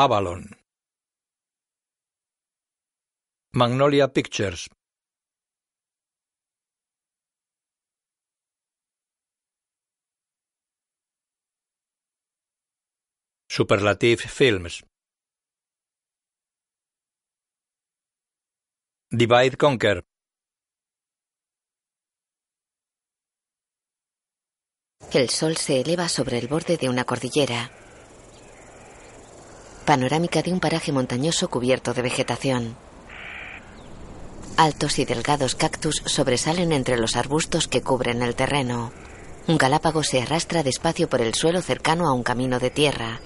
Avalon. Magnolia Pictures. Superlative Films. Divide Conquer. El sol se eleva sobre el borde de una cordillera. Panorámica de un paraje montañoso cubierto de vegetación. Altos y delgados cactus sobresalen entre los arbustos que cubren el terreno. Un galápago se arrastra despacio por el suelo cercano a un camino de tierra.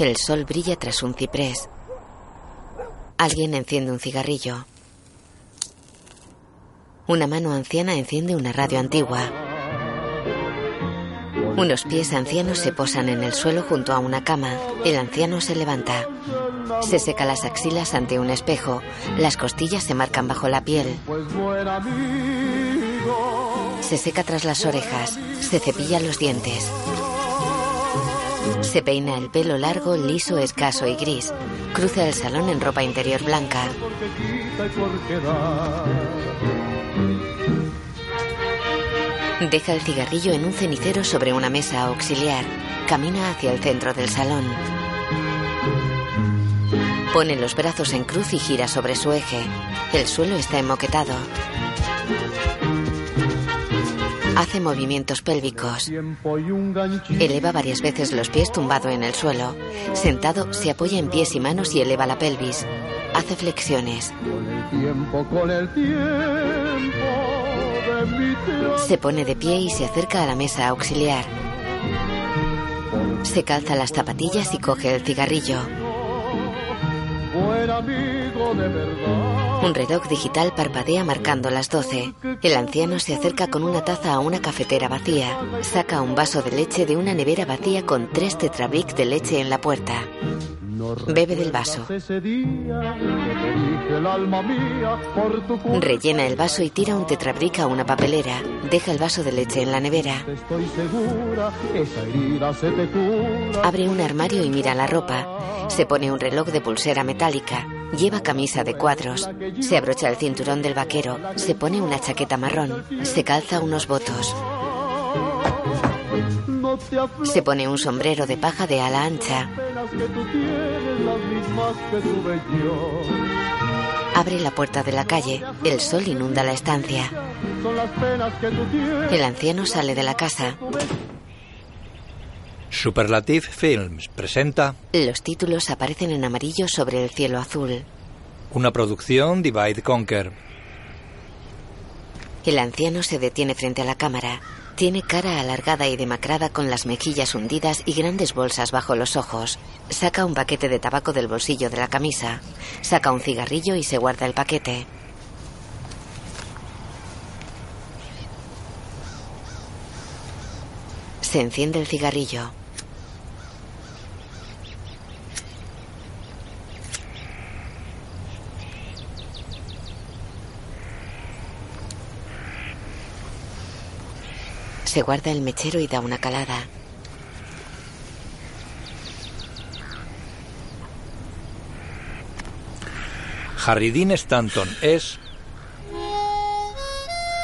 El sol brilla tras un ciprés. Alguien enciende un cigarrillo. Una mano anciana enciende una radio antigua. Unos pies ancianos se posan en el suelo junto a una cama. El anciano se levanta. Se seca las axilas ante un espejo. Las costillas se marcan bajo la piel. Se seca tras las orejas. Se cepilla los dientes. Se peina el pelo largo, liso, escaso y gris. Cruza el salón en ropa interior blanca. Deja el cigarrillo en un cenicero sobre una mesa auxiliar. Camina hacia el centro del salón. Pone los brazos en cruz y gira sobre su eje. El suelo está enmoquetado. Hace movimientos pélvicos. Eleva varias veces los pies tumbado en el suelo. Sentado, se apoya en pies y manos y eleva la pelvis. Hace flexiones. Se pone de pie y se acerca a la mesa auxiliar. Se calza las zapatillas y coge el cigarrillo. Un reloj digital parpadea marcando las 12. El anciano se acerca con una taza a una cafetera vacía. Saca un vaso de leche de una nevera vacía con tres tetrabric de leche en la puerta. Bebe del vaso. Rellena el vaso y tira un tetrabric a una papelera. Deja el vaso de leche en la nevera. Abre un armario y mira la ropa. Se pone un reloj de pulsera metálica. Lleva camisa de cuadros. Se abrocha el cinturón del vaquero. Se pone una chaqueta marrón. Se calza unos votos. Se pone un sombrero de paja de ala ancha. Abre la puerta de la calle. El sol inunda la estancia. El anciano sale de la casa. Superlative Films presenta Los títulos aparecen en amarillo sobre el cielo azul. una producción Divide Conquer. El anciano se detiene frente a la cámara. Tiene cara alargada y demacrada con las mejillas hundidas y grandes bolsas bajo los ojos. Saca un paquete de tabaco del bolsillo de la camisa. Saca un cigarrillo y se guarda el paquete. Se enciende el cigarrillo. Se guarda el mechero y da una calada. Harry Dean Stanton es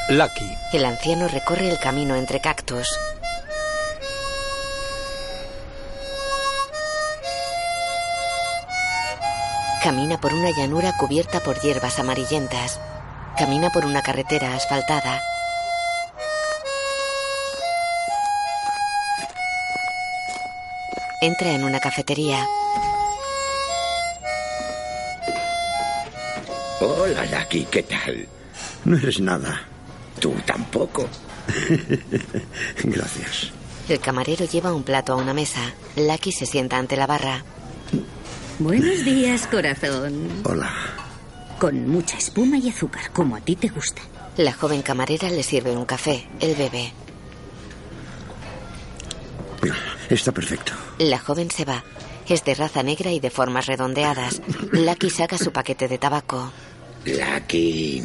Lucky. El anciano recorre el camino entre cactus. Camina por una llanura cubierta por hierbas amarillentas. Camina por una carretera asfaltada. Entra en una cafetería. Hola, Lucky, ¿qué tal? No eres nada. Tú tampoco. Gracias. El camarero lleva un plato a una mesa. Lucky se sienta ante la barra. Buenos días, corazón. Hola. Con mucha espuma y azúcar, como a ti te gusta. La joven camarera le sirve un café. Él bebe. Está perfecto. La joven se va. Es de raza negra y de formas redondeadas. Lucky saca su paquete de tabaco. Lucky.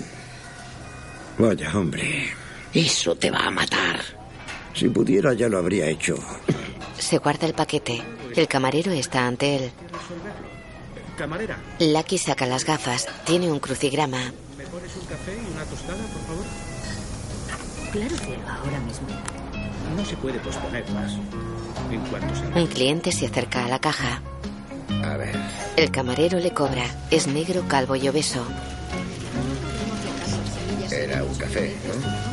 Vaya, hombre. Eso te va a matar. Si pudiera ya lo habría hecho. Se guarda el paquete. El camarero está ante él. Camarera, Lucky saca las gafas. Tiene un crucigrama. ¿me pones un café y una tostada, por favor? Claro que ahora mismo. No se puede posponer más. En cuanto se... Un cliente se acerca a la caja. A ver. El camarero le cobra. Es negro, calvo y obeso. Era un café, ¿no?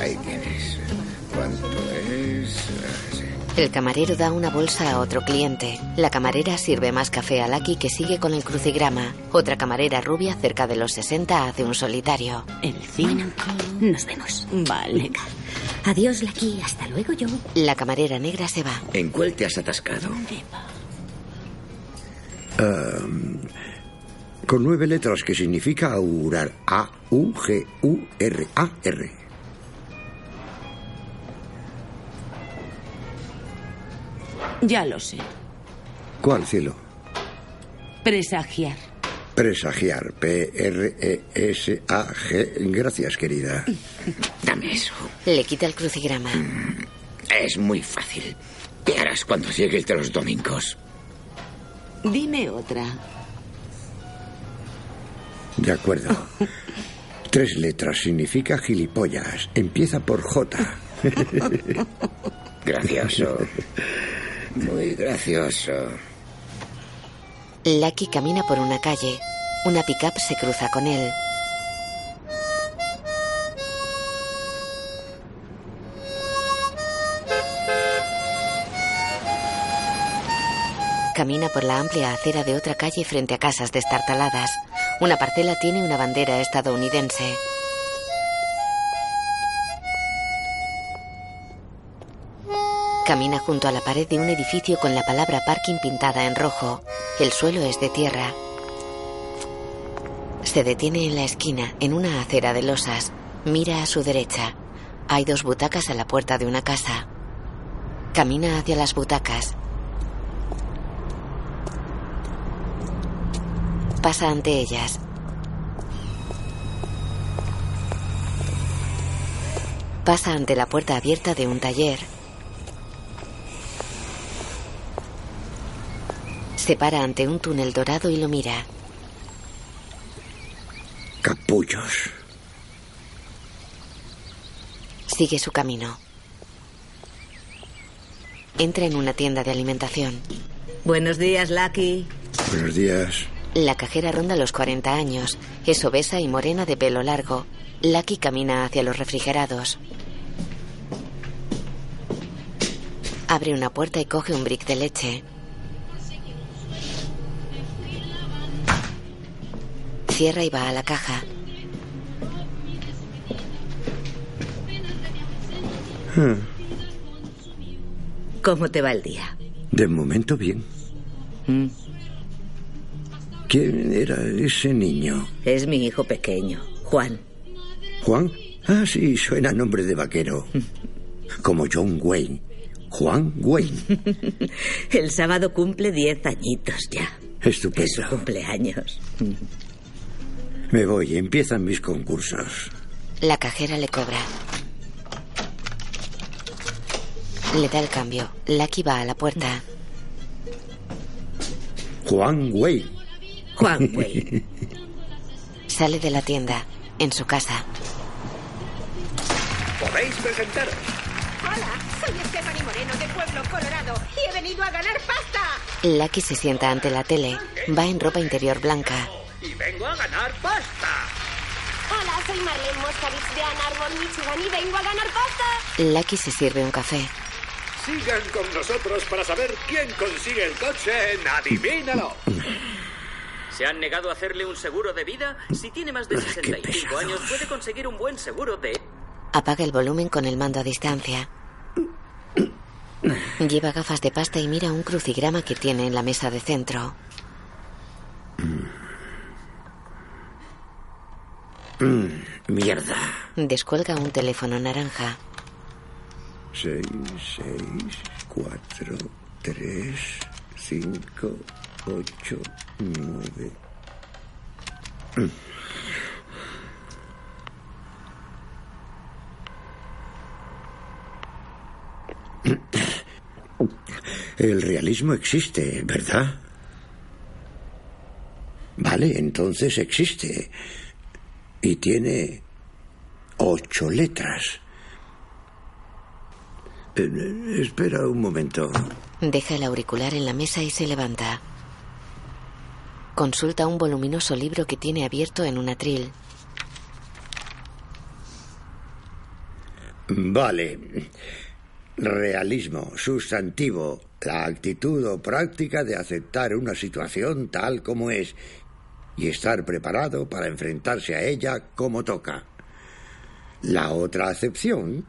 Ahí tienes. ¿Cuánto es? El camarero da una bolsa a otro cliente. La camarera sirve más café a Lucky que sigue con el crucigrama. Otra camarera rubia cerca de los 60 hace un solitario. El cine. Nos vemos. Vale. Adiós, Lucky. Hasta luego, yo. La camarera negra se va. ¿En cuál te has atascado? Con nueve letras que significa augurar. A-U-G-U-R-A-R. Ya lo sé. ¿Cuál, cielo? Presagiar. Presagiar. P-R-E-S-A-G. Gracias, querida. Dame eso. Le quita el crucigrama. Es muy fácil. ¿Qué harás cuando llegue el de los domingos? Dime otra. De acuerdo. Tres letras significa gilipollas. Empieza por J. Gracioso. Muy gracioso. Lucky camina por una calle. Una pickup se cruza con él. Camina por la amplia acera de otra calle frente a casas destartaladas. Una parcela tiene una bandera estadounidense. Camina junto a la pared de un edificio con la palabra parking pintada en rojo. El suelo es de tierra. Se detiene en la esquina, en una acera de losas. Mira a su derecha. Hay dos butacas a la puerta de una casa. Camina hacia las butacas. Pasa ante ellas. Pasa ante la puerta abierta de un taller. Se para ante un túnel dorado y lo mira. Capullos. Sigue su camino. Entra en una tienda de alimentación. Buenos días, Lucky. Buenos días. La cajera ronda los 40 años. Es obesa y morena de pelo largo. Lucky camina hacia los refrigerados. Abre una puerta y coge un brick de leche. Cierra y va a la caja. ¿Cómo te va el día? De momento bien. Mm, ¿Quién era ese niño? Es mi hijo pequeño, Juan. ¿Juan? Ah, sí, suena nombre de vaquero. Como John Wayne. Juan Wayne. El sábado cumple 10 añitos ya. Es su Estupendo. cumpleaños. Me voy, empiezan mis concursos. La cajera le cobra. Le da el cambio. Lucky va a la puerta. Juan Wayne. Juan Wayne. Sale de la tienda. En su casa. ¿Podéis presentaros? Hola, soy Stephanie Moreno de Pueblo, Colorado y he venido a ganar pasta. Lucky se sienta ante la tele. Va en ropa interior blanca. Y vengo a ganar pasta. Hola, soy Marlene Moscovitz de Ann Arbor, Michigan y vengo a ganar pasta. Lucky se sirve un café. Sigan con nosotros para saber quién consigue el coche en Adivínalo. ¿Se han negado a hacerle un seguro de vida? Si tiene más de 65 pesados. años, puede conseguir un buen seguro de... Apaga el volumen con el mando a distancia. Lleva gafas de pasta y mira un crucigrama que tiene en la mesa de centro. Mierda. Descuelga un teléfono naranja. seis, seis, cuatro, tres, cinco, ocho, nueve. El realismo existe, ¿verdad? Vale, entonces existe. Y tiene ocho letras. Eh, espera un momento. Deja el auricular en la mesa y se levanta. Consulta un voluminoso libro que tiene abierto en un atril. Vale. Realismo, sustantivo, la actitud o práctica de aceptar una situación tal como es y estar preparado para enfrentarse a ella como toca. La otra acepción,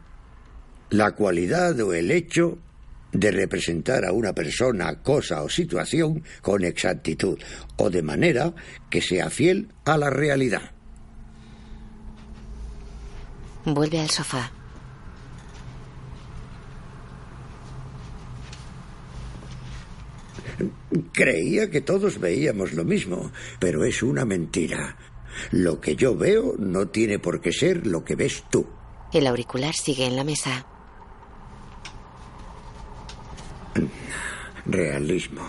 la cualidad o el hecho de representar a una persona, cosa o situación con exactitud o de manera que sea fiel a la realidad. Vuelve al sofá. Creía que todos veíamos lo mismo, pero es una mentira. Lo que yo veo no tiene por qué ser lo que ves tú. El auricular sigue en la mesa. Realismo.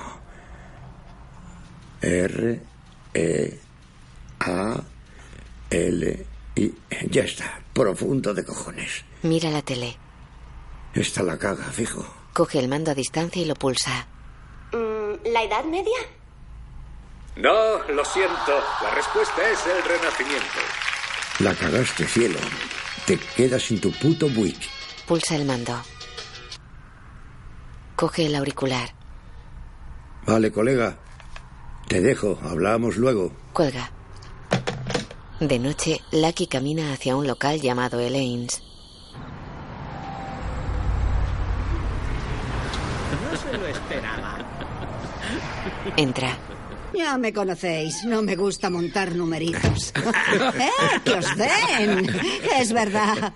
R, E, A, L, I. Ya está. Profundo de cojones. Mira la tele. Esta la caga, fijo. Coge el mando a distancia y lo pulsa. Mm, ¿La Edad Media? No, lo siento. La respuesta es el Renacimiento. La cagaste, cielo. Te quedas sin tu puto buick. Pulsa el mando. Coge el auricular. Vale, colega. Te dejo. Hablamos luego. Cuelga. De noche, Lucky camina hacia un local llamado Elaine's. No se lo esperaba. Entra. Ya me conocéis, no me gusta montar numeritos. ¡Eh, que os den! Es verdad.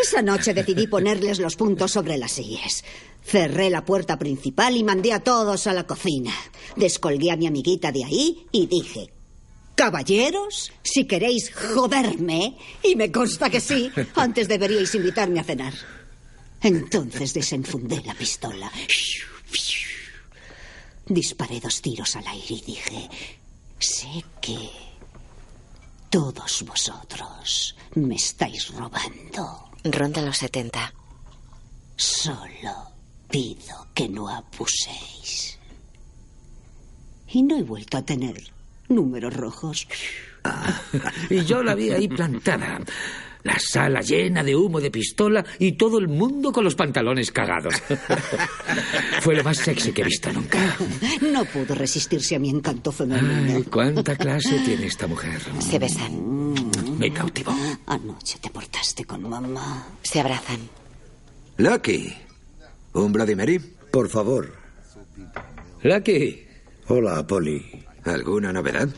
Esa noche decidí ponerles los puntos sobre las sillas. Cerré la puerta principal y mandé a todos a la cocina. Descolgué a mi amiguita de ahí y dije, Caballeros, si queréis joderme, y me consta que sí, antes deberíais invitarme a cenar. Entonces desenfundé la pistola. Disparé dos tiros al aire y dije, sé que todos vosotros me estáis robando. Ronda los 70. Solo pido que no abuséis. Y no he vuelto a tener números rojos. Y yo la vi ahí plantada. La sala llena de humo de pistola y todo el mundo con los pantalones cagados. Fue lo más sexy que he visto nunca. No pudo resistirse a mi encanto femenino. Ay, cuánta clase tiene esta mujer. Se besan. Me cautivó. Anoche te portaste con mamá. Se abrazan. Lucky. ¿Un Bloody Mary? Por favor. Lucky. Hola, Polly. ¿Alguna novedad?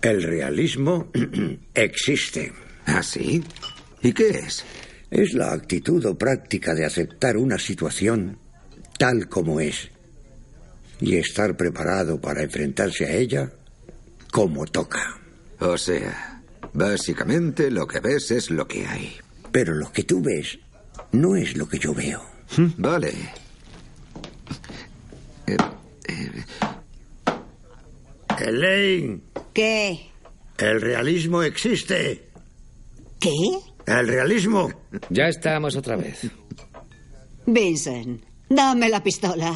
El realismo existe. ¿Ah, sí? ¿Y qué es? Es la actitud o práctica de aceptar una situación tal como es y estar preparado para enfrentarse a ella como toca. O sea, básicamente lo que ves es lo que hay. Pero lo que tú ves no es lo que yo veo. Vale. Eh, eh, Elaine, ¿Qué? el realismo existe. ¿Qué? El realismo. Ya estamos otra vez. Vincent, dame la pistola.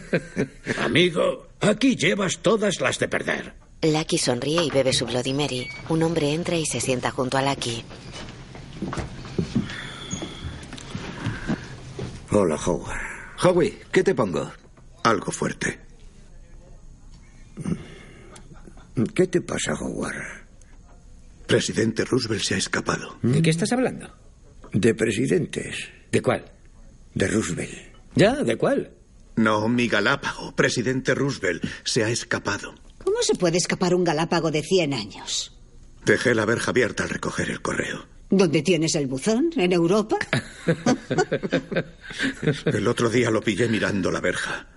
Amigo, aquí llevas todas las de perder. Lucky sonríe y bebe su Bloody Mary. Un hombre entra y se sienta junto a Lucky. Hola, Howard. Howie, ¿qué te pongo? Algo fuerte. ¿Qué te pasa, Howard? Presidente Roosevelt se ha escapado. ¿De qué estás hablando? De presidentes. ¿De cuál? De Roosevelt. ¿Ya? ¿De cuál? No, mi Galápago. Presidente Roosevelt se ha escapado. ¿Cómo se puede escapar un galápago de 100 años? Dejé la verja abierta al recoger el correo. ¿Dónde tienes el buzón? ¿En Europa? El otro día lo pillé mirando la verja.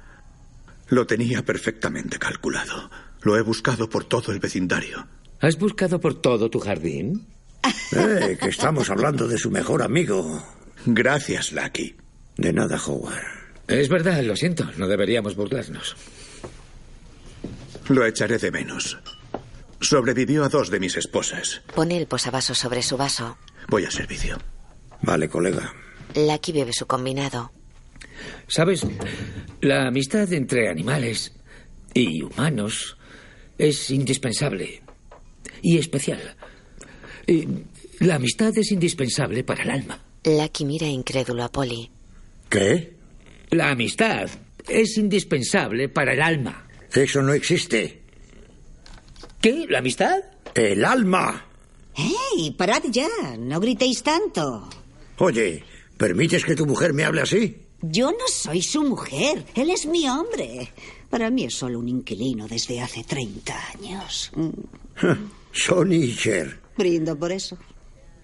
Lo tenía perfectamente calculado. Lo he buscado por todo el vecindario. ¿Has buscado por todo tu jardín? Eh, que estamos hablando de su mejor amigo. Gracias, Lucky. De nada, Howard. Es verdad, lo siento. No deberíamos burlarnos. Lo echaré de menos. Sobrevivió a dos de mis esposas. Pone el posavasos sobre su vaso. Voy a servicio. Vale, colega. Lucky bebe su combinado. Sabes, la amistad entre animales y humanos es indispensable y especial. Y la amistad es indispensable para el alma. Lucky mira incrédulo a Polly. ¿Qué? La amistad es indispensable para el alma. Eso no existe. ¿Qué? ¿La amistad? El alma. ¡Hey! Parad ya. No gritéis tanto. Oye, ¿permites que tu mujer me hable así? Yo no soy su mujer. Él es mi hombre. Para mí es solo un inquilino desde hace 30 años. Sonny y Cher. Brindo por eso.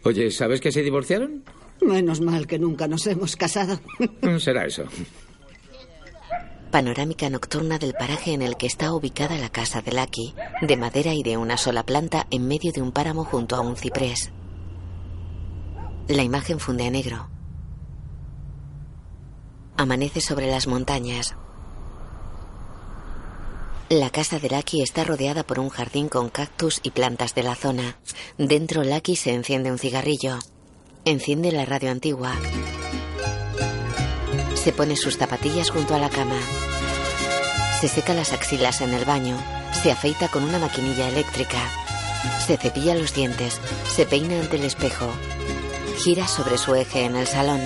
Oye, ¿sabes que se divorciaron? Menos mal que nunca nos hemos casado. Será eso. Panorámica nocturna del paraje en el que está ubicada la casa de Lucky, de madera y de una sola planta en medio de un páramo junto a un ciprés. La imagen funde a negro. Amanece sobre las montañas. La casa de Lucky está rodeada por un jardín con cactus y plantas de la zona. Dentro Lucky se enciende un cigarrillo. Enciende la radio antigua. Se pone sus zapatillas junto a la cama. Se seca las axilas en el baño. Se afeita con una maquinilla eléctrica. Se cepilla los dientes. Se peina ante el espejo. Gira sobre su eje en el salón.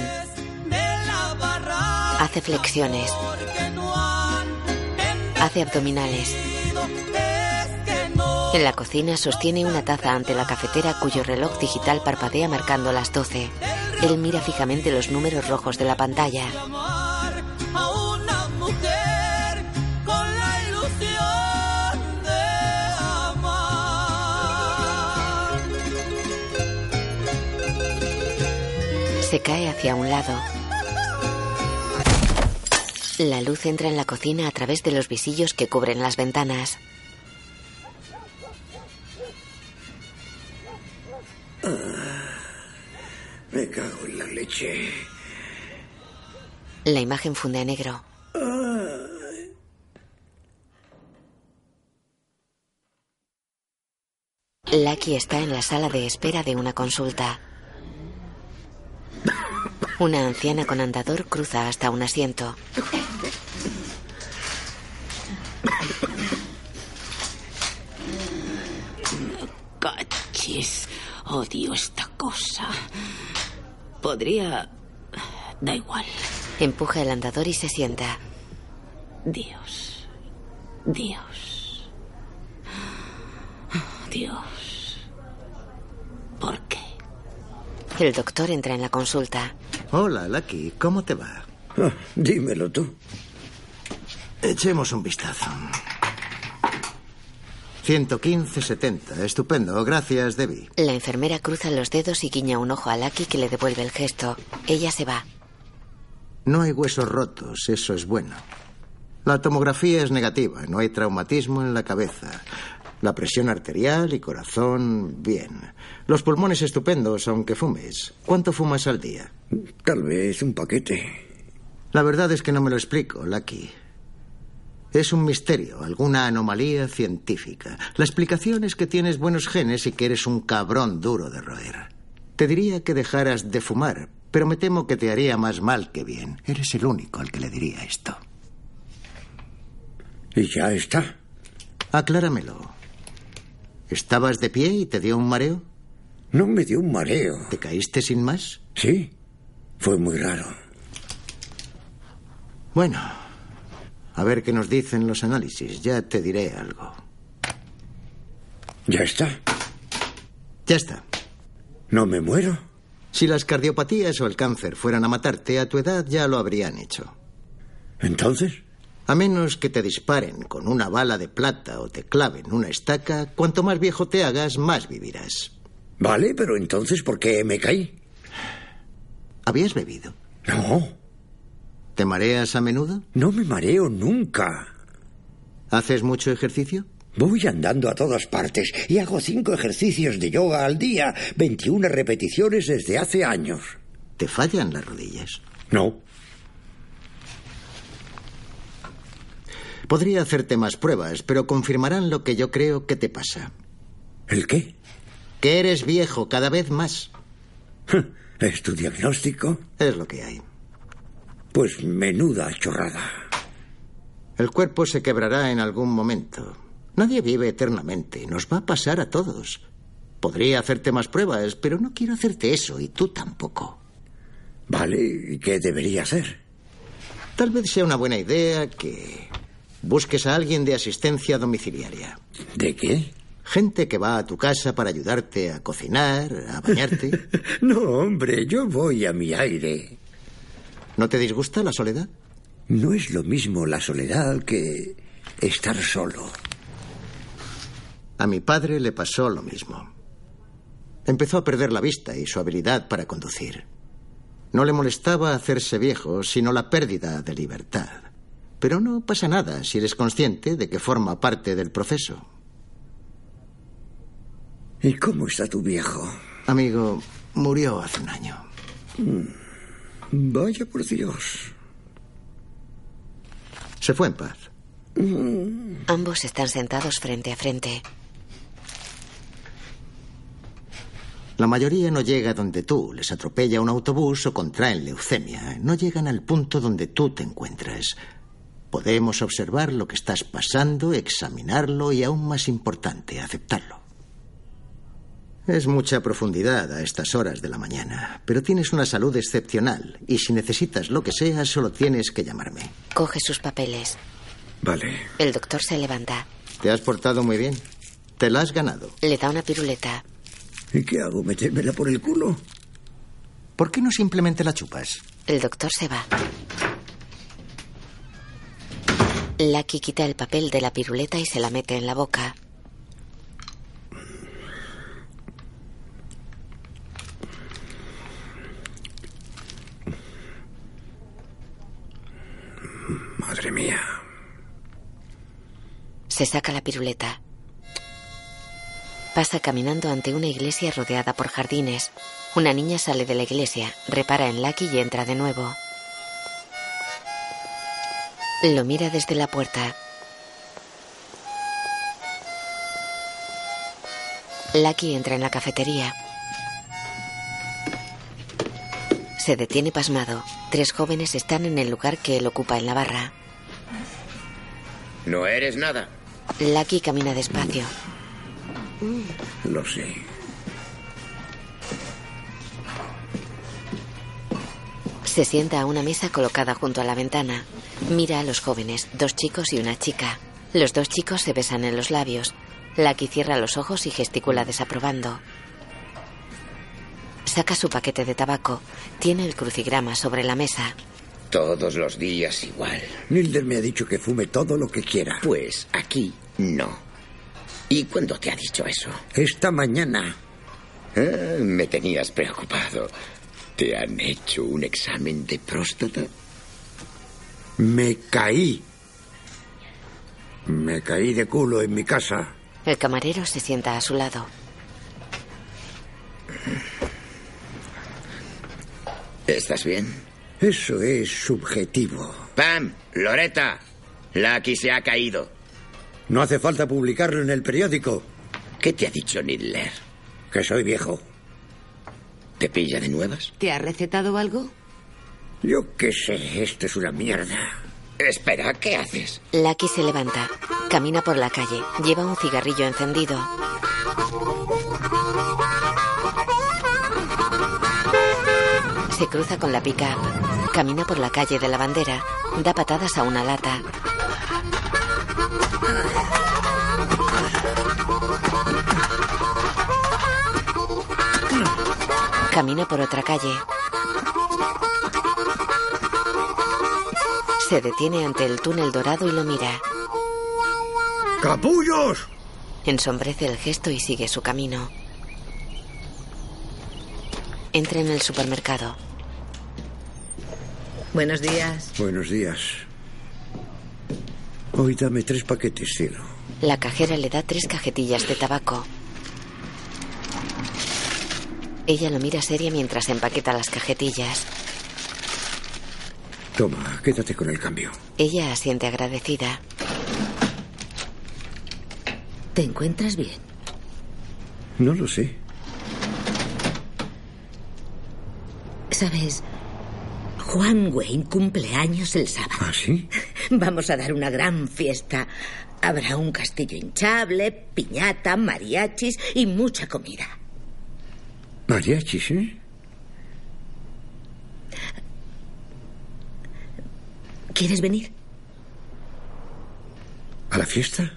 Hace flexiones. Hace abdominales. En la cocina sostiene una taza ante la cafetera cuyo reloj digital parpadea marcando las 12. Él mira fijamente los números rojos de la pantalla. Se cae hacia un lado. La luz entra en la cocina a través de los visillos que cubren las ventanas. Me cago en la leche. La imagen funde a negro. Lucky está en la sala de espera de una consulta. Una anciana con andador cruza hasta un asiento. Cachis. Odio esta cosa. Podría... Da igual. Empuja el andador y se sienta. Dios. Dios. Dios. ¿Por qué? El doctor entra en la consulta. Hola, Lucky. ¿Cómo te va? Ah, dímelo tú. Echemos un vistazo. 115-70. Estupendo. Gracias, Debbie. La enfermera cruza los dedos y guiña un ojo a Lucky que le devuelve el gesto. Ella se va. No hay huesos rotos. Eso es bueno. La tomografía es negativa. No hay traumatismo en la cabeza. La presión arterial y corazón, bien. Los pulmones estupendos, aunque fumes. ¿Cuánto fumas al día? Tal vez un paquete. La verdad es que no me lo explico, Lucky. Es un misterio, alguna anomalía científica. La explicación es que tienes buenos genes y que eres un cabrón duro de roer. Te diría que dejaras de fumar, pero me temo que te haría más mal que bien. Eres el único al que le diría esto. ¿Y ya está? Acláramelo. ¿Estabas de pie y te dio un mareo? No me dio un mareo. ¿Te caíste sin más? Sí. Fue muy raro. Bueno, a ver qué nos dicen los análisis. Ya te diré algo. ¿Ya está? Ya está. ¿No me muero? Si las cardiopatías o el cáncer fueran a matarte, a tu edad ya lo habrían hecho. ¿Entonces? A menos que te disparen con una bala de plata o te claven una estaca, cuanto más viejo te hagas, más vivirás. Vale, pero entonces, ¿por qué me caí? ¿Habías bebido? No. ¿Te mareas a menudo? No me mareo nunca. ¿Haces mucho ejercicio? Voy andando a todas partes y hago cinco ejercicios de yoga al día, 21 repeticiones desde hace años. ¿Te fallan las rodillas? No. Podría hacerte más pruebas, pero confirmarán lo que yo creo que te pasa. ¿El qué? Que eres viejo cada vez más. ¿Es tu diagnóstico? Es lo que hay. Pues menuda chorrada. El cuerpo se quebrará en algún momento. Nadie vive eternamente. Nos va a pasar a todos. Podría hacerte más pruebas, pero no quiero hacerte eso y tú tampoco. Vale, ¿y qué debería hacer? Tal vez sea una buena idea que busques a alguien de asistencia domiciliaria. ¿De qué? Gente que va a tu casa para ayudarte a cocinar, a bañarte. no, hombre, yo voy a mi aire. ¿No te disgusta la soledad? No es lo mismo la soledad que estar solo. A mi padre le pasó lo mismo. Empezó a perder la vista y su habilidad para conducir. No le molestaba hacerse viejo, sino la pérdida de libertad. Pero no pasa nada si eres consciente de que forma parte del proceso. ¿Y cómo está tu viejo? Amigo, murió hace un año. Mm. Vaya por Dios. Se fue en paz. Ambos están sentados frente a frente. La mayoría no llega donde tú, les atropella un autobús o contraen leucemia. No llegan al punto donde tú te encuentras. Podemos observar lo que estás pasando, examinarlo y, aún más importante, aceptarlo. Es mucha profundidad a estas horas de la mañana, pero tienes una salud excepcional y si necesitas lo que sea, solo tienes que llamarme. Coge sus papeles. Vale. El doctor se levanta. Te has portado muy bien. Te la has ganado. Le da una piruleta. ¿Y qué hago? ¿Metérmela por el culo? ¿Por qué no simplemente la chupas? El doctor se va. Lucky quita el papel de la piruleta y se la mete en la boca. Madre mía. Se saca la piruleta. Pasa caminando ante una iglesia rodeada por jardines. Una niña sale de la iglesia, repara en Lucky y entra de nuevo. Lo mira desde la puerta. Lucky entra en la cafetería. Se detiene pasmado. Tres jóvenes están en el lugar que él ocupa en la barra. No eres nada. Lucky camina despacio. Lo sé. Se sienta a una mesa colocada junto a la ventana. Mira a los jóvenes, dos chicos y una chica. Los dos chicos se besan en los labios. Lucky cierra los ojos y gesticula desaprobando. Saca su paquete de tabaco. Tiene el crucigrama sobre la mesa. Todos los días igual. Nilder me ha dicho que fume todo lo que quiera. Pues aquí no. ¿Y cuándo te ha dicho eso? Esta mañana. Ah, me tenías preocupado. ¿Te han hecho un examen de próstata? Me caí. Me caí de culo en mi casa. El camarero se sienta a su lado. ¿Estás bien? Eso es subjetivo. Pam, Loreta, Lucky se ha caído. No hace falta publicarlo en el periódico. ¿Qué te ha dicho Nidler? Que soy viejo. ¿Te pilla de nuevas? ¿Te ha recetado algo? Yo qué sé, esto es una mierda. Espera, ¿qué haces? Lucky se levanta. Camina por la calle. Lleva un cigarrillo encendido. Se cruza con la pica. Camina por la calle de la bandera. Da patadas a una lata. Camina por otra calle. Se detiene ante el túnel dorado y lo mira. ¡Capullos! Ensombrece el gesto y sigue su camino. Entra en el supermercado. Buenos días. Buenos días. Hoy dame tres paquetes, cielo. La cajera le da tres cajetillas de tabaco. Ella lo mira seria mientras empaqueta las cajetillas. Toma, quédate con el cambio. Ella asiente agradecida. ¿Te encuentras bien? No lo sé. Sabes, Juan Wayne cumple años el sábado. ¿Ah, sí? Vamos a dar una gran fiesta. Habrá un castillo hinchable, piñata, mariachis y mucha comida. Mariachis, ¿eh? ¿Quieres venir? ¿A la fiesta?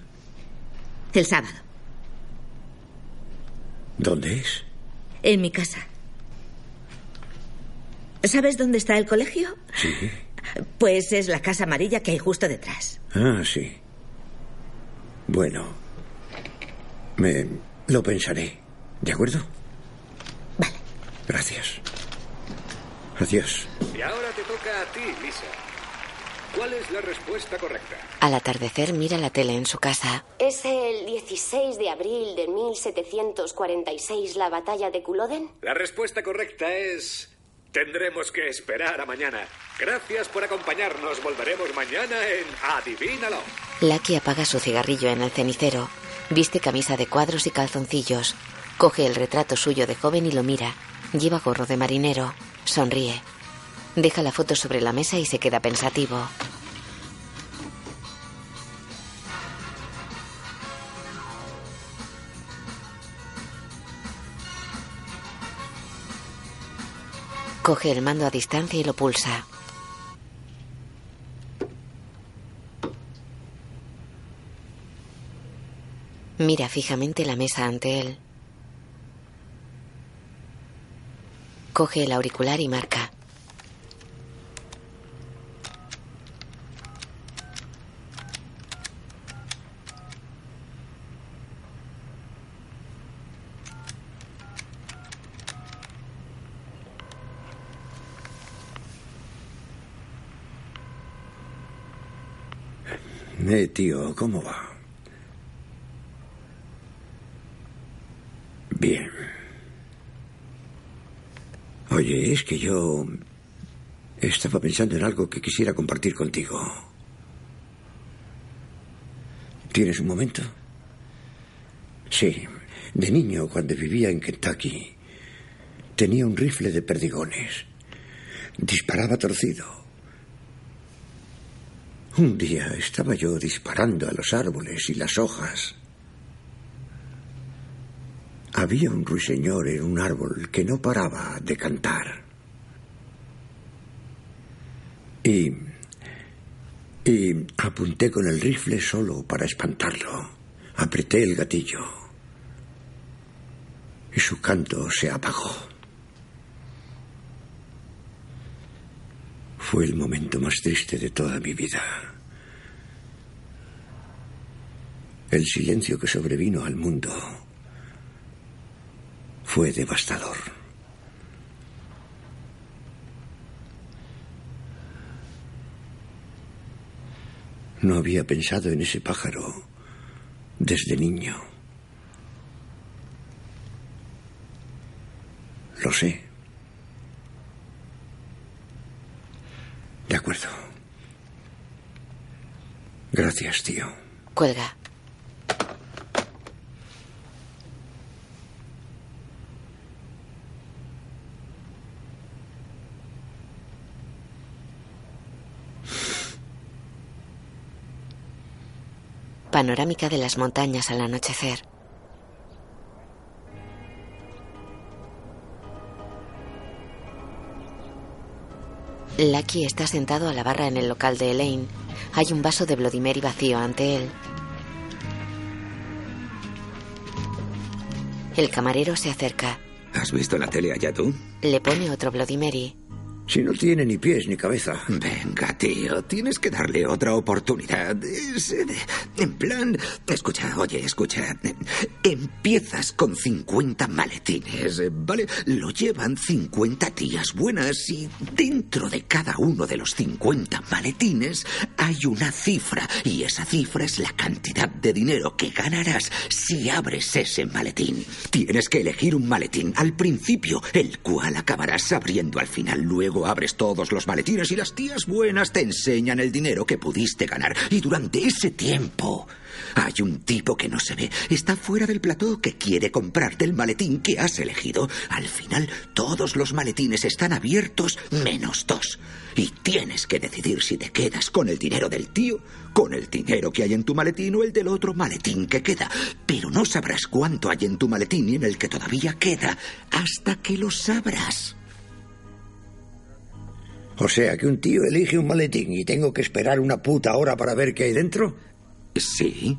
El sábado. ¿Dónde es? En mi casa. ¿Sabes dónde está el colegio? Sí. Pues es la casa amarilla que hay justo detrás. Ah, sí. Bueno. Me lo pensaré. ¿De acuerdo? Gracias. Adiós. Y ahora te toca a ti, Lisa. ¿Cuál es la respuesta correcta? Al atardecer mira la tele en su casa. ¿Es el 16 de abril de 1746 la batalla de Culloden? La respuesta correcta es... Tendremos que esperar a mañana. Gracias por acompañarnos. Volveremos mañana en Adivínalo. Lucky apaga su cigarrillo en el cenicero. Viste camisa de cuadros y calzoncillos. Coge el retrato suyo de joven y lo mira. Lleva gorro de marinero. Sonríe. Deja la foto sobre la mesa y se queda pensativo. Coge el mando a distancia y lo pulsa. Mira fijamente la mesa ante él. Coge el auricular y marca. Eh, tío, ¿cómo va? Bien. Oye, es que yo estaba pensando en algo que quisiera compartir contigo. ¿Tienes un momento? Sí. De niño, cuando vivía en Kentucky, tenía un rifle de perdigones. Disparaba torcido. Un día estaba yo disparando a los árboles y las hojas. Había un ruiseñor en un árbol que no paraba de cantar. Y... Y apunté con el rifle solo para espantarlo. Apreté el gatillo. Y su canto se apagó. Fue el momento más triste de toda mi vida. El silencio que sobrevino al mundo fue devastador. No había pensado en ese pájaro desde niño. Lo sé. De acuerdo. Gracias, tío. Cuelga. Panorámica de las montañas al anochecer. Lucky está sentado a la barra en el local de Elaine. Hay un vaso de Mary vacío ante él. El camarero se acerca. ¿Has visto la tele allá tú? Le pone otro Mary. Si no tiene ni pies ni cabeza. Venga, tío, tienes que darle otra oportunidad. Es, en plan, escucha, oye, escucha. Empiezas con 50 maletines, ¿vale? Lo llevan 50 tías buenas y dentro de cada uno de los 50 maletines hay una cifra y esa cifra es la cantidad de dinero que ganarás si abres ese maletín. Tienes que elegir un maletín al principio, el cual acabarás abriendo al final. Luego abres todos los maletines y las tías buenas te enseñan el dinero que pudiste ganar. Y durante ese tiempo hay un tipo que no se ve, está fuera del plató que quiere comprarte el maletín que has elegido. Al final todos los maletines están abiertos menos dos. Y tienes que decidir si te quedas con el dinero del tío, con el dinero que hay en tu maletín o el del otro maletín que queda. Pero no sabrás cuánto hay en tu maletín y en el que todavía queda hasta que lo sabrás. O sea que un tío elige un maletín y tengo que esperar una puta hora para ver qué hay dentro. Sí.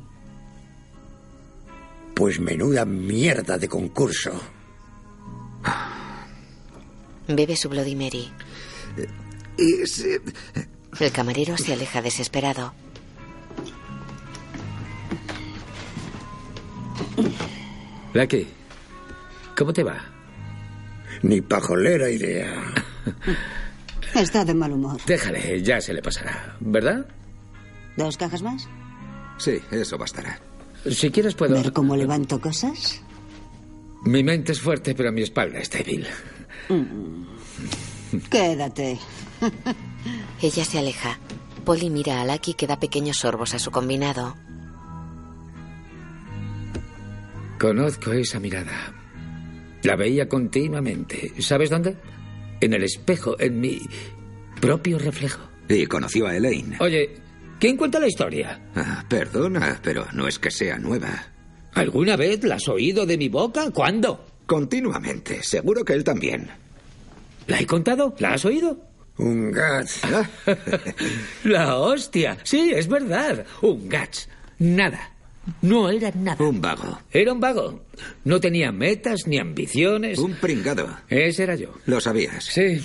Pues menuda mierda de concurso. Bebe su Bloody Mary. Es, eh, El camarero se aleja desesperado. Lucky, ¿cómo te va? Ni pajolera idea. Está de mal humor. Déjale, ya se le pasará, ¿verdad? ¿Dos cajas más? Sí, eso bastará. Si quieres puedo... ¿Ver cómo levanto cosas? Mi mente es fuerte, pero mi espalda es débil. Mm. Quédate. Ella se aleja. Polly mira a Lucky que da pequeños sorbos a su combinado. Conozco esa mirada. La veía continuamente. ¿Sabes dónde? En el espejo, en mi propio reflejo. Y conoció a Elaine. Oye, ¿quién cuenta la historia? Ah, perdona, pero no es que sea nueva. ¿Alguna vez la has oído de mi boca? ¿Cuándo? Continuamente. Seguro que él también. ¿La he contado? ¿La has oído? Un gats. la hostia. Sí, es verdad. Un gats. Nada. No era nada. Un vago. Era un vago. No tenía metas ni ambiciones. Un pringado. Ese era yo. Lo sabías. Sí.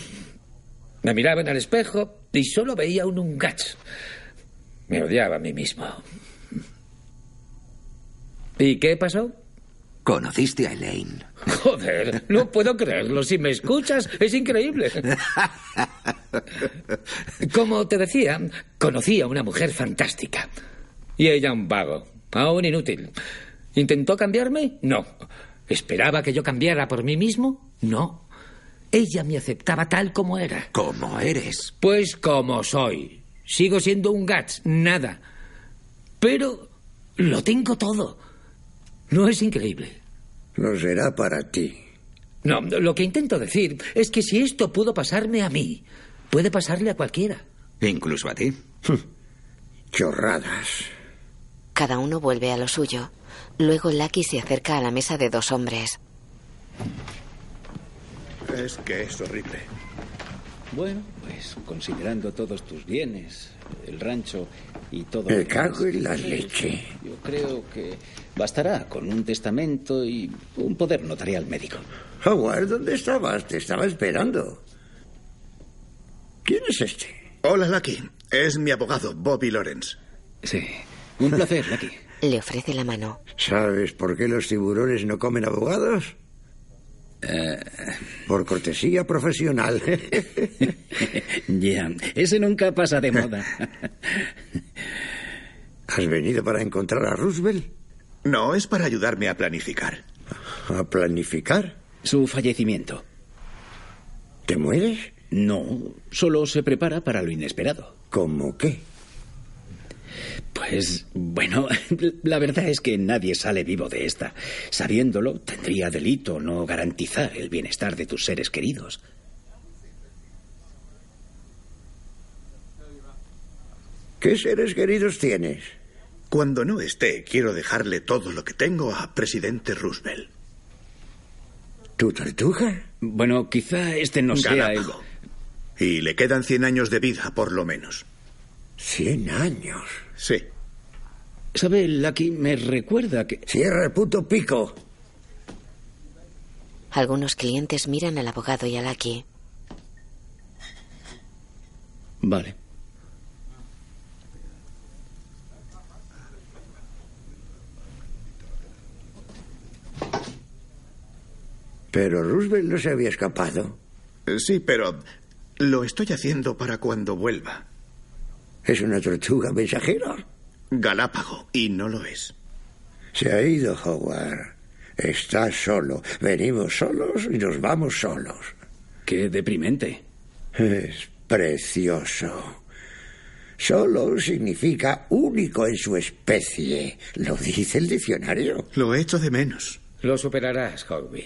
Me miraba en el espejo y solo veía un ungats. Me odiaba a mí mismo. ¿Y qué pasó? Conociste a Elaine. Joder, no puedo creerlo. Si me escuchas, es increíble. Como te decía, conocí a una mujer fantástica. Y ella un vago, aún inútil. ¿Intentó cambiarme? No. ¿Esperaba que yo cambiara por mí mismo? No. Ella me aceptaba tal como era. ¿Cómo eres? Pues como soy. Sigo siendo un gats, nada. Pero lo tengo todo. ¿No es increíble? Lo será para ti. No, lo que intento decir es que si esto pudo pasarme a mí, puede pasarle a cualquiera. Incluso a ti. Chorradas. Cada uno vuelve a lo suyo. Luego Lucky se acerca a la mesa de dos hombres. Es que es horrible. Bueno, pues considerando todos tus bienes, el rancho y todo. Me lo que cago en la leche. Yo creo que bastará con un testamento y un poder notarial médico. Howard, ¿dónde estabas? Te estaba esperando. ¿Quién es este? Hola, Lucky. Es mi abogado, Bobby Lawrence. Sí. Un placer, Lucky. Le ofrece la mano. ¿Sabes por qué los tiburones no comen abogados? Eh, Por cortesía profesional. ya, ese nunca pasa de moda. ¿Has venido para encontrar a Roosevelt? No, es para ayudarme a planificar. ¿A planificar? Su fallecimiento. ¿Te mueres? No, solo se prepara para lo inesperado. ¿Cómo qué? Pues bueno, la verdad es que nadie sale vivo de esta. Sabiéndolo, tendría delito no garantizar el bienestar de tus seres queridos. ¿Qué seres queridos tienes? Cuando no esté, quiero dejarle todo lo que tengo a presidente Roosevelt. ¿Tu tortuga? Bueno, quizá este no sea el... Galápago. Y le quedan 100 años de vida, por lo menos. Cien años. Sí. ¿Sabe, Lucky? Me recuerda que... Cierra el puto pico. Algunos clientes miran al abogado y a Lucky. Vale. Pero Roosevelt no se había escapado. Eh, Sí, pero lo estoy haciendo para cuando vuelva. ¿Es una tortuga mensajera? Galápago, y no lo es. Se ha ido, Howard. Está solo. Venimos solos y nos vamos solos. Qué deprimente. Es precioso. Solo significa único en su especie. Lo dice el diccionario. Lo echo de menos. Lo superarás, Hogby.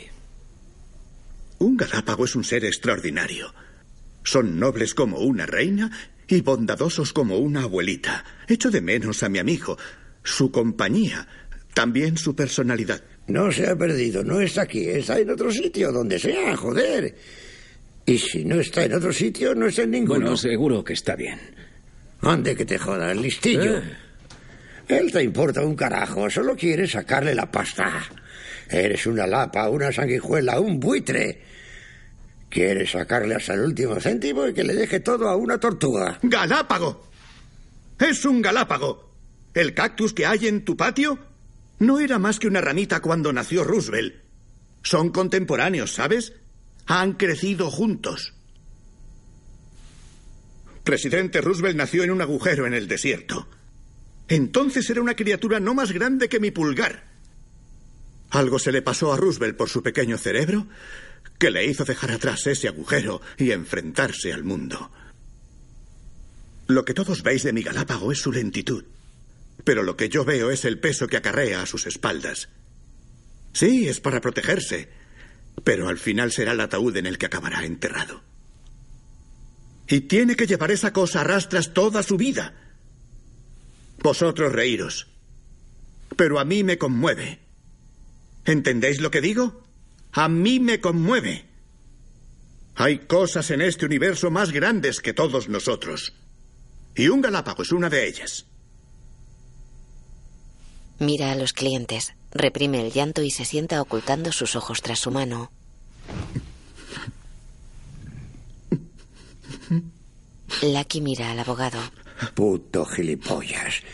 Un galápago es un ser extraordinario. Son nobles como una reina y bondadosos como una abuelita. Echo de menos a mi amigo, su compañía, también su personalidad. No se ha perdido, no está aquí, está en otro sitio, donde sea, joder. Y si no está en otro sitio, no está en ninguno. Bueno, seguro que está bien. Ande que te jodas, listillo. Eh. Él te importa un carajo, solo quiere sacarle la pasta. Eres una lapa, una sanguijuela, un buitre. Quieres sacarle hasta el último céntimo y que le deje todo a una tortuga. ¡Galápago! ¡Es un galápago! ¿El cactus que hay en tu patio? No era más que una ramita cuando nació Roosevelt. Son contemporáneos, ¿sabes? Han crecido juntos. Presidente Roosevelt nació en un agujero en el desierto. Entonces era una criatura no más grande que mi pulgar. Algo se le pasó a Roosevelt por su pequeño cerebro que le hizo dejar atrás ese agujero y enfrentarse al mundo. Lo que todos veis de mi Galápago es su lentitud, pero lo que yo veo es el peso que acarrea a sus espaldas. Sí, es para protegerse, pero al final será el ataúd en el que acabará enterrado. Y tiene que llevar esa cosa a rastras toda su vida. Vosotros reíros, pero a mí me conmueve. ¿Entendéis lo que digo? A mí me conmueve. Hay cosas en este universo más grandes que todos nosotros. Y un galápago es una de ellas. Mira a los clientes, reprime el llanto y se sienta ocultando sus ojos tras su mano. Lucky mira al abogado. Puto gilipollas.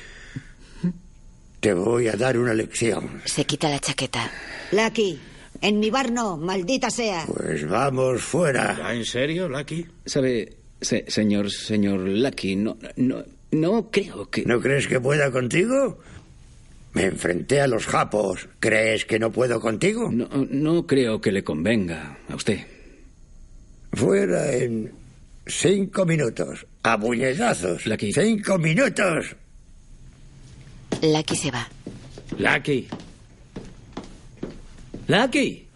Te voy a dar una lección. Se quita la chaqueta. Lucky, en mi bar no, maldita sea. Pues vamos fuera. ¿Ya en serio, Lucky? Sabe, se- señor, señor Lucky, no, no, no creo que... ¿No crees que pueda contigo? Me enfrenté a los japos. ¿Crees que no puedo contigo? No, no creo que le convenga a usted. Fuera en cinco minutos. A puñetazos. Lucky. Cinco minutos. Lucky se va. Lucky. Lucky.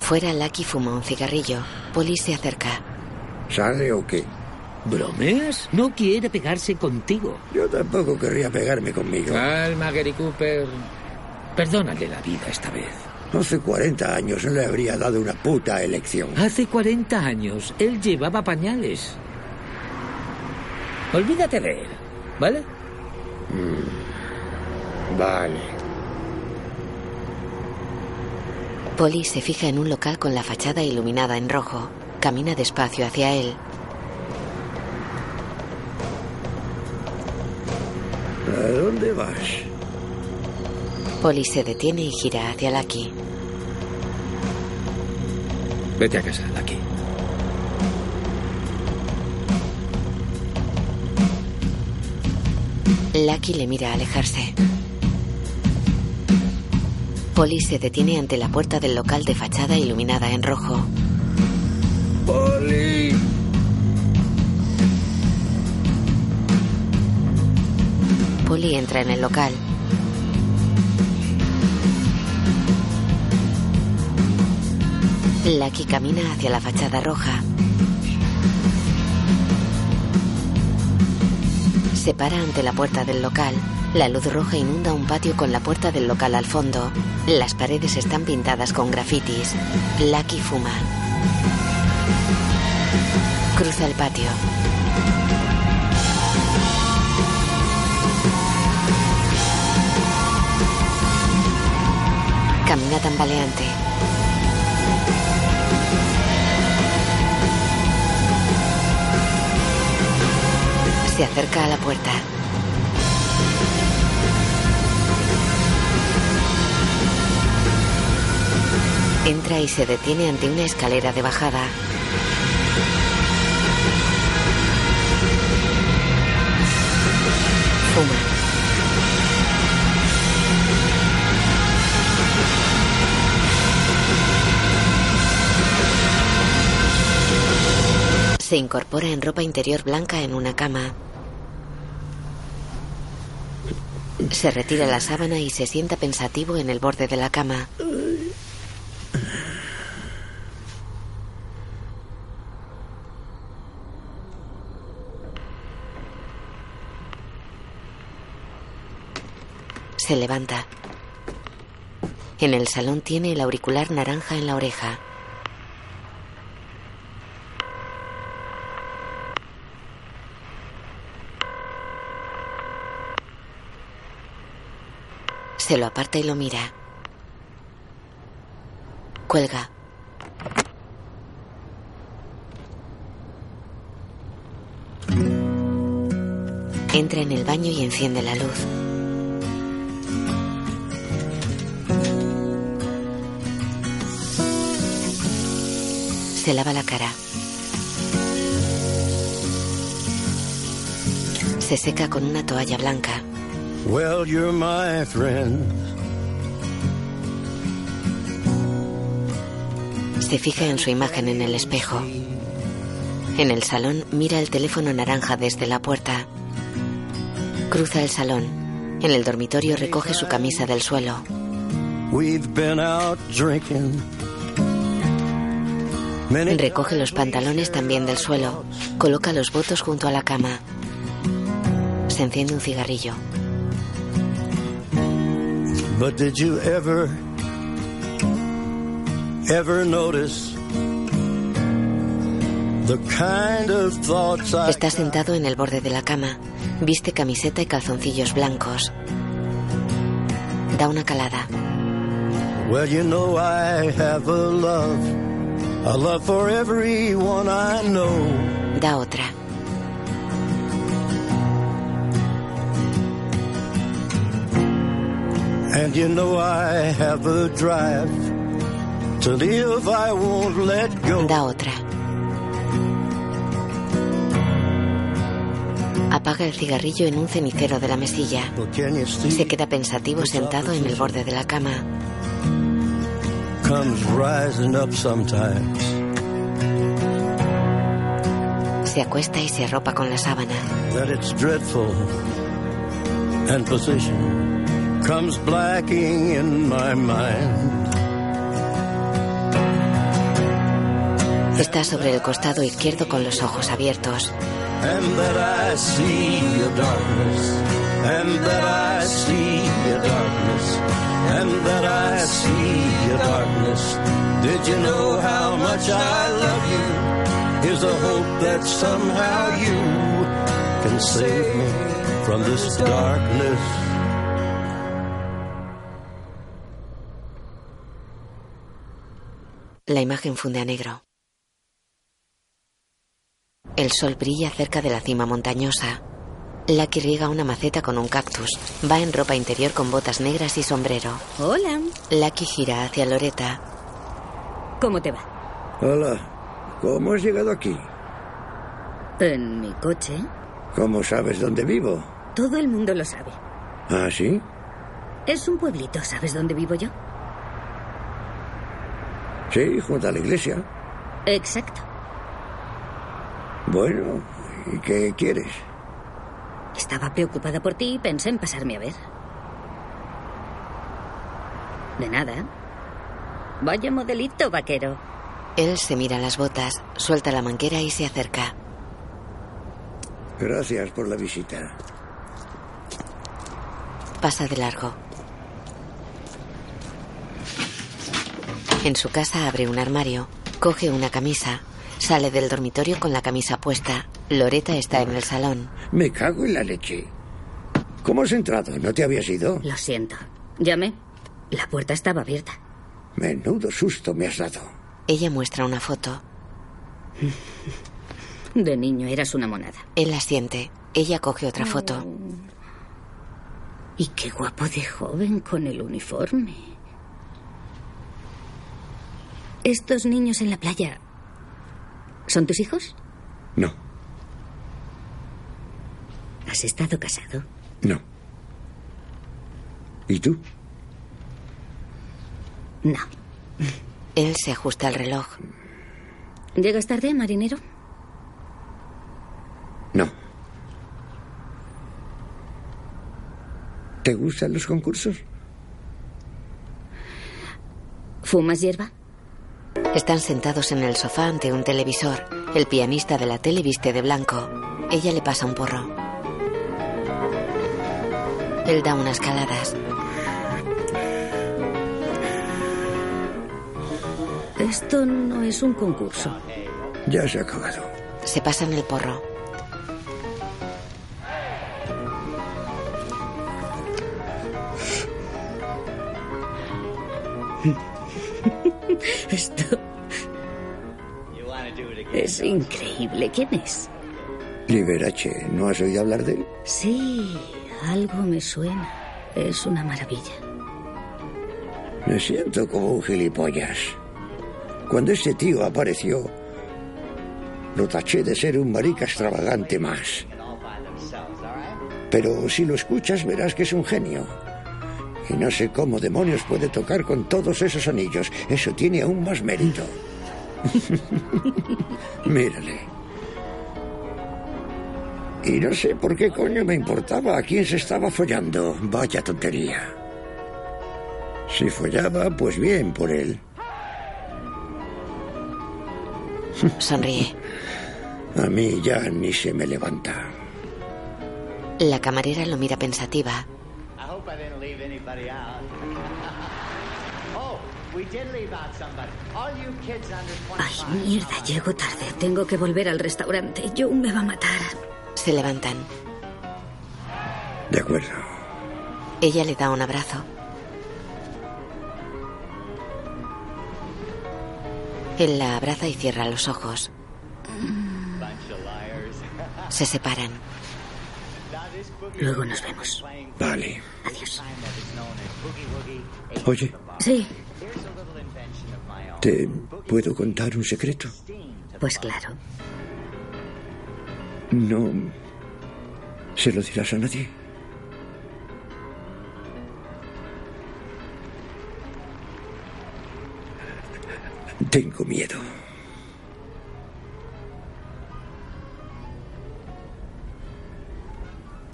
Fuera, Lucky fuma un cigarrillo. Polly se acerca. ¿Sale o qué? ¿Bromeas? No quiere pegarse contigo. Yo tampoco querría pegarme conmigo. Calma, Gary Cooper. Perdónale la vida esta vez. Hace 40 años no le habría dado una puta elección. Hace 40 años él llevaba pañales. Olvídate de él, ¿vale? Vale. Polly se fija en un local con la fachada iluminada en rojo. Camina despacio hacia él. ¿A dónde vas? Polly se detiene y gira hacia Lucky. Vete a casa, Lucky. Lucky le mira alejarse. Polly se detiene ante la puerta del local de fachada iluminada en rojo. ¡Poli! Polly entra en el local. Lucky camina hacia la fachada roja. Se para ante la puerta del local. La luz roja inunda un patio con la puerta del local al fondo. Las paredes están pintadas con grafitis. Lucky fuma. Cruza el patio. Camina tambaleante. Se acerca a la puerta. Entra y se detiene ante una escalera de bajada. Fuma. Se incorpora en ropa interior blanca en una cama. Se retira la sábana y se sienta pensativo en el borde de la cama. Se levanta. En el salón tiene el auricular naranja en la oreja. Se lo aparta y lo mira. Cuelga. Entra en el baño y enciende la luz. Se lava la cara. Se seca con una toalla blanca. Well, you're my friend. Se fija en su imagen en el espejo. En el salón mira el teléfono naranja desde la puerta. Cruza el salón. En el dormitorio recoge su camisa del suelo. We've been out drinking. Recoge los pantalones también del suelo. Coloca los votos junto a la cama. Se enciende un cigarrillo. But did you ever, ever notice the kind of thoughts I Está sentado en el borde de la cama. Viste camiseta y calzoncillos blancos. Da una calada. Well, you know I have a love, a love for everyone I know. Da otra. And you know I have a drive to live, I won't let go. Da otra. Apaga el cigarrillo en un cenicero de la mesilla. Se queda pensativo sentado en el borde de la cama. Se acuesta y se arropa con la sábana. Comes blacking in my mind. Está sobre el costado izquierdo con los ojos abiertos. And that I see your darkness, and that I see your darkness, and that I see your darkness. Did you know how much I love you? Here's a hope that somehow you can save me from this darkness. La imagen funde a negro. El sol brilla cerca de la cima montañosa. Lucky riega una maceta con un cactus. Va en ropa interior con botas negras y sombrero. Hola. Lucky gira hacia Loreta. ¿Cómo te va? Hola. ¿Cómo has llegado aquí? En mi coche. ¿Cómo sabes dónde vivo? Todo el mundo lo sabe. ¿Ah, sí? Es un pueblito, ¿sabes dónde vivo yo? Sí, junto a la iglesia. Exacto. Bueno, ¿y qué quieres? Estaba preocupada por ti y pensé en pasarme a ver. De nada. Vaya modelito, vaquero. Él se mira las botas, suelta la manguera y se acerca. Gracias por la visita. Pasa de largo. En su casa abre un armario, coge una camisa, sale del dormitorio con la camisa puesta. Loreta está en el salón. Me cago en la leche. ¿Cómo has entrado? ¿No te habías ido? Lo siento. Llamé. La puerta estaba abierta. Menudo susto me has dado. Ella muestra una foto. De niño eras una monada. Él asiente. Ella coge otra foto. Y qué guapo de joven con el uniforme. Estos niños en la playa. ¿Son tus hijos? No, ¿Has estado casado? no. ¿Y tú? No. Él se ajusta el reloj. ¿Llegas tarde, marinero? No. ¿Te gustan los concursos? ¿Fumas hierba? Están sentados en el sofá ante un televisor. El pianista de la tele viste de blanco. Ella le pasa un porro. Él da unas caladas. Esto no es un concurso. Ya se ha acabado. Se pasan el porro. Increíble. ¿Quién es? Liberace, ¿no has oído hablar de él? Sí, algo me suena. Es una maravilla. Me siento como un gilipollas. Cuando este tío apareció, lo taché de ser un marica extravagante más. Pero si lo escuchas verás que es un genio. Y no sé cómo demonios puede tocar con todos esos anillos. Eso tiene aún más mérito. Mírale. Y no sé por qué coño me importaba a quién se estaba follando. Vaya tontería. Si follaba, pues bien por él. Sonríe. A mí ya ni se me levanta. La camarera lo mira pensativa. I hope I didn't leave anybody out. Ay, mierda, llego tarde. Tengo que volver al restaurante. Joe me va a matar. Se levantan. De acuerdo. Ella le da un abrazo. Él la abraza y cierra los ojos. Se separan. Luego nos vemos. Vale. Adiós. Oye, Sí, ¿te puedo contar un secreto? pues claro. No. ¿Se lo dirás a nadie? Tengo miedo.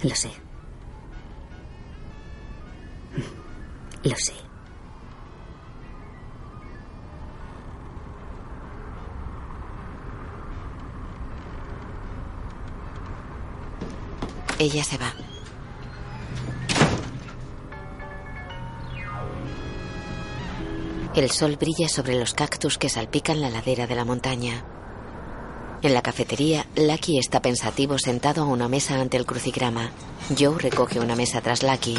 Lo sé. Lo sé. Ella se va. El sol brilla sobre los cactus que salpican la ladera de la montaña. En la cafetería, Lucky está pensativo sentado a una mesa ante el crucigrama. Joe recoge una mesa tras Lucky.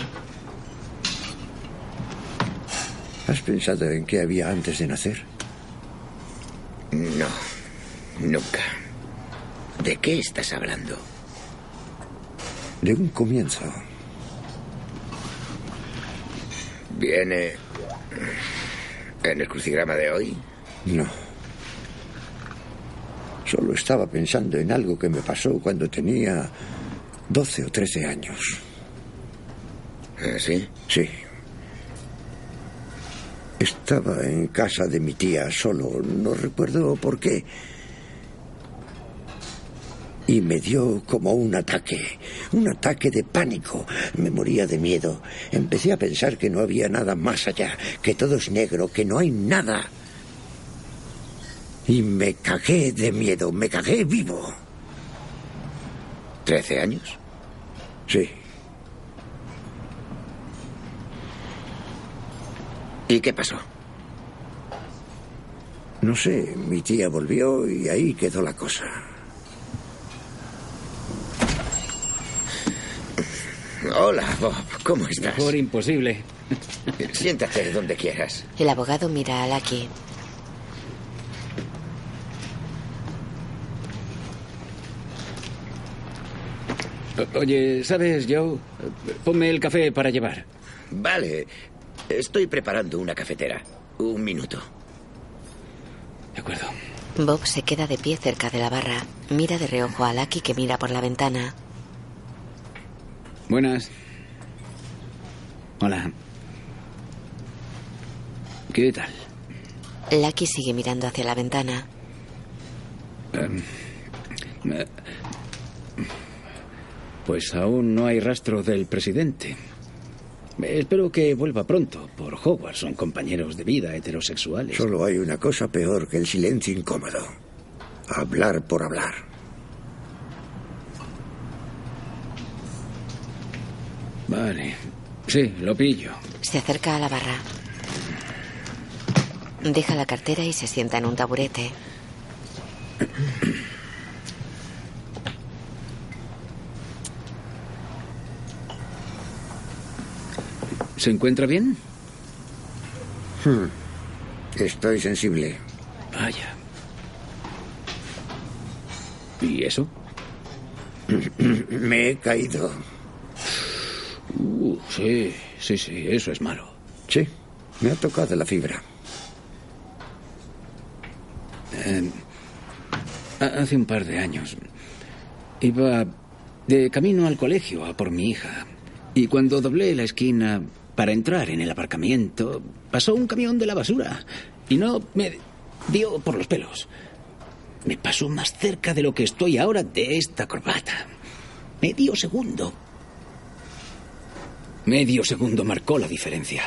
¿Has pensado en qué había antes de nacer? No, nunca. ¿De qué estás hablando? De un comienzo. ¿Viene en el crucigrama de hoy? No. Solo estaba pensando en algo que me pasó cuando tenía 12 o 13 años. ¿Ah, ¿Sí? Sí. Estaba en casa de mi tía solo, no recuerdo por qué. Y me dio como un ataque, un ataque de pánico. Me moría de miedo. Empecé a pensar que no había nada más allá, que todo es negro, que no hay nada. Y me cagué de miedo, me cagué vivo. ¿Trece años? Sí. ¿Y qué pasó? No sé, mi tía volvió y ahí quedó la cosa. Hola, Bob. ¿Cómo estás? Mejor imposible. Siéntate donde quieras. El abogado mira a Lucky. Oye, ¿sabes, Joe? Ponme el café para llevar. Vale. Estoy preparando una cafetera. Un minuto. De acuerdo. Bob se queda de pie cerca de la barra. Mira de reojo a Lucky que mira por la ventana. Buenas. Hola. ¿Qué tal? Lucky sigue mirando hacia la ventana. Em, eh, pues aún no hay rastro del presidente. Espero que vuelva pronto. Por Hogwarts son compañeros de vida heterosexuales. Solo hay una cosa peor que el silencio incómodo. Hablar por hablar. Vale. Sí, lo pillo. Se acerca a la barra. Deja la cartera y se sienta en un taburete. ¿Se encuentra bien? Hmm. Estoy sensible. Vaya. ¿Y eso? Me he caído. Uh, sí, sí, sí, eso es malo. Sí, me ha tocado la fibra. Eh, hace un par de años iba de camino al colegio a por mi hija. Y cuando doblé la esquina para entrar en el aparcamiento, pasó un camión de la basura. Y no me dio por los pelos. Me pasó más cerca de lo que estoy ahora de esta corbata. Medio segundo. Medio segundo marcó la diferencia.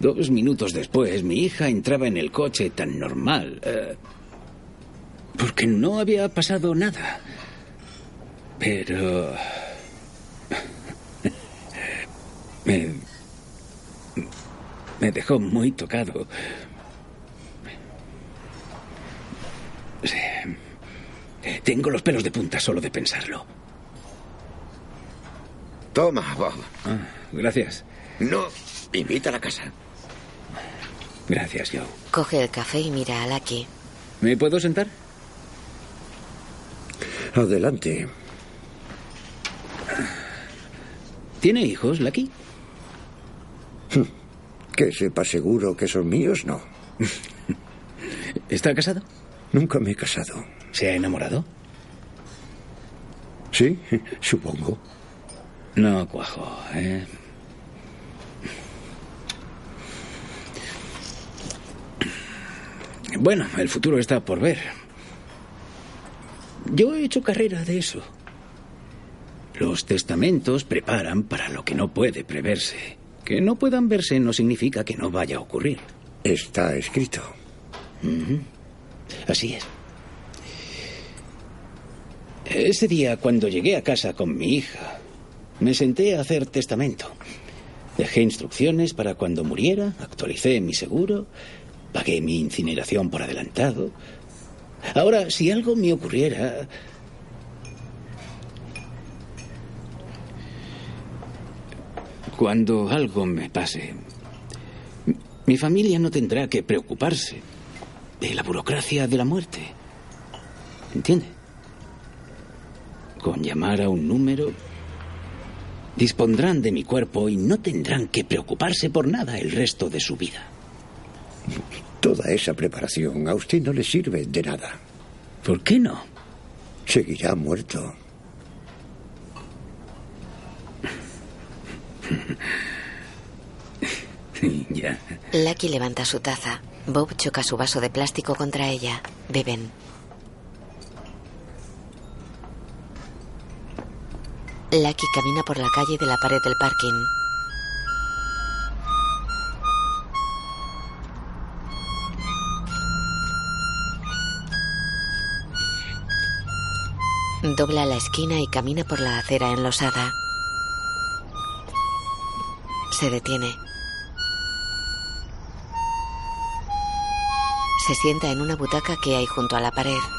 Dos minutos después, mi hija entraba en el coche tan normal. eh, porque no había pasado nada. Pero... Me... Me dejó muy tocado. Sí. Tengo los pelos de punta solo de pensarlo. Toma, Bob. Ah, gracias. No, invita a la casa. Gracias, Joe. Coge el café y mira a Lucky. ¿Me puedo sentar? Adelante. ¿Tiene hijos, Lucky? Que sepa seguro que son míos, no. ¿Está casado? Nunca me he casado. ¿Se ha enamorado? Sí, supongo. No cuajo, ¿eh? Bueno, el futuro está por ver. Yo he hecho carrera de eso. Los testamentos preparan para lo que no puede preverse. Que no puedan verse no significa que no vaya a ocurrir. Está escrito. Así es. Ese día, cuando llegué a casa con mi hija, me senté a hacer testamento. Dejé instrucciones para cuando muriera, actualicé mi seguro, pagué mi incineración por adelantado. Ahora, si algo me ocurriera... Cuando algo me pase, mi familia no tendrá que preocuparse de la burocracia de la muerte. ¿Entiende? Con llamar a un número, dispondrán de mi cuerpo y no tendrán que preocuparse por nada el resto de su vida. Toda esa preparación a usted no le sirve de nada. ¿Por qué no? Seguirá muerto. ya. Lucky levanta su taza. Bob choca su vaso de plástico contra ella. Beben. Lucky camina por la calle de la pared del parking. Dobla la esquina y camina por la acera enlosada. Se detiene. Se sienta en una butaca que hay junto a la pared.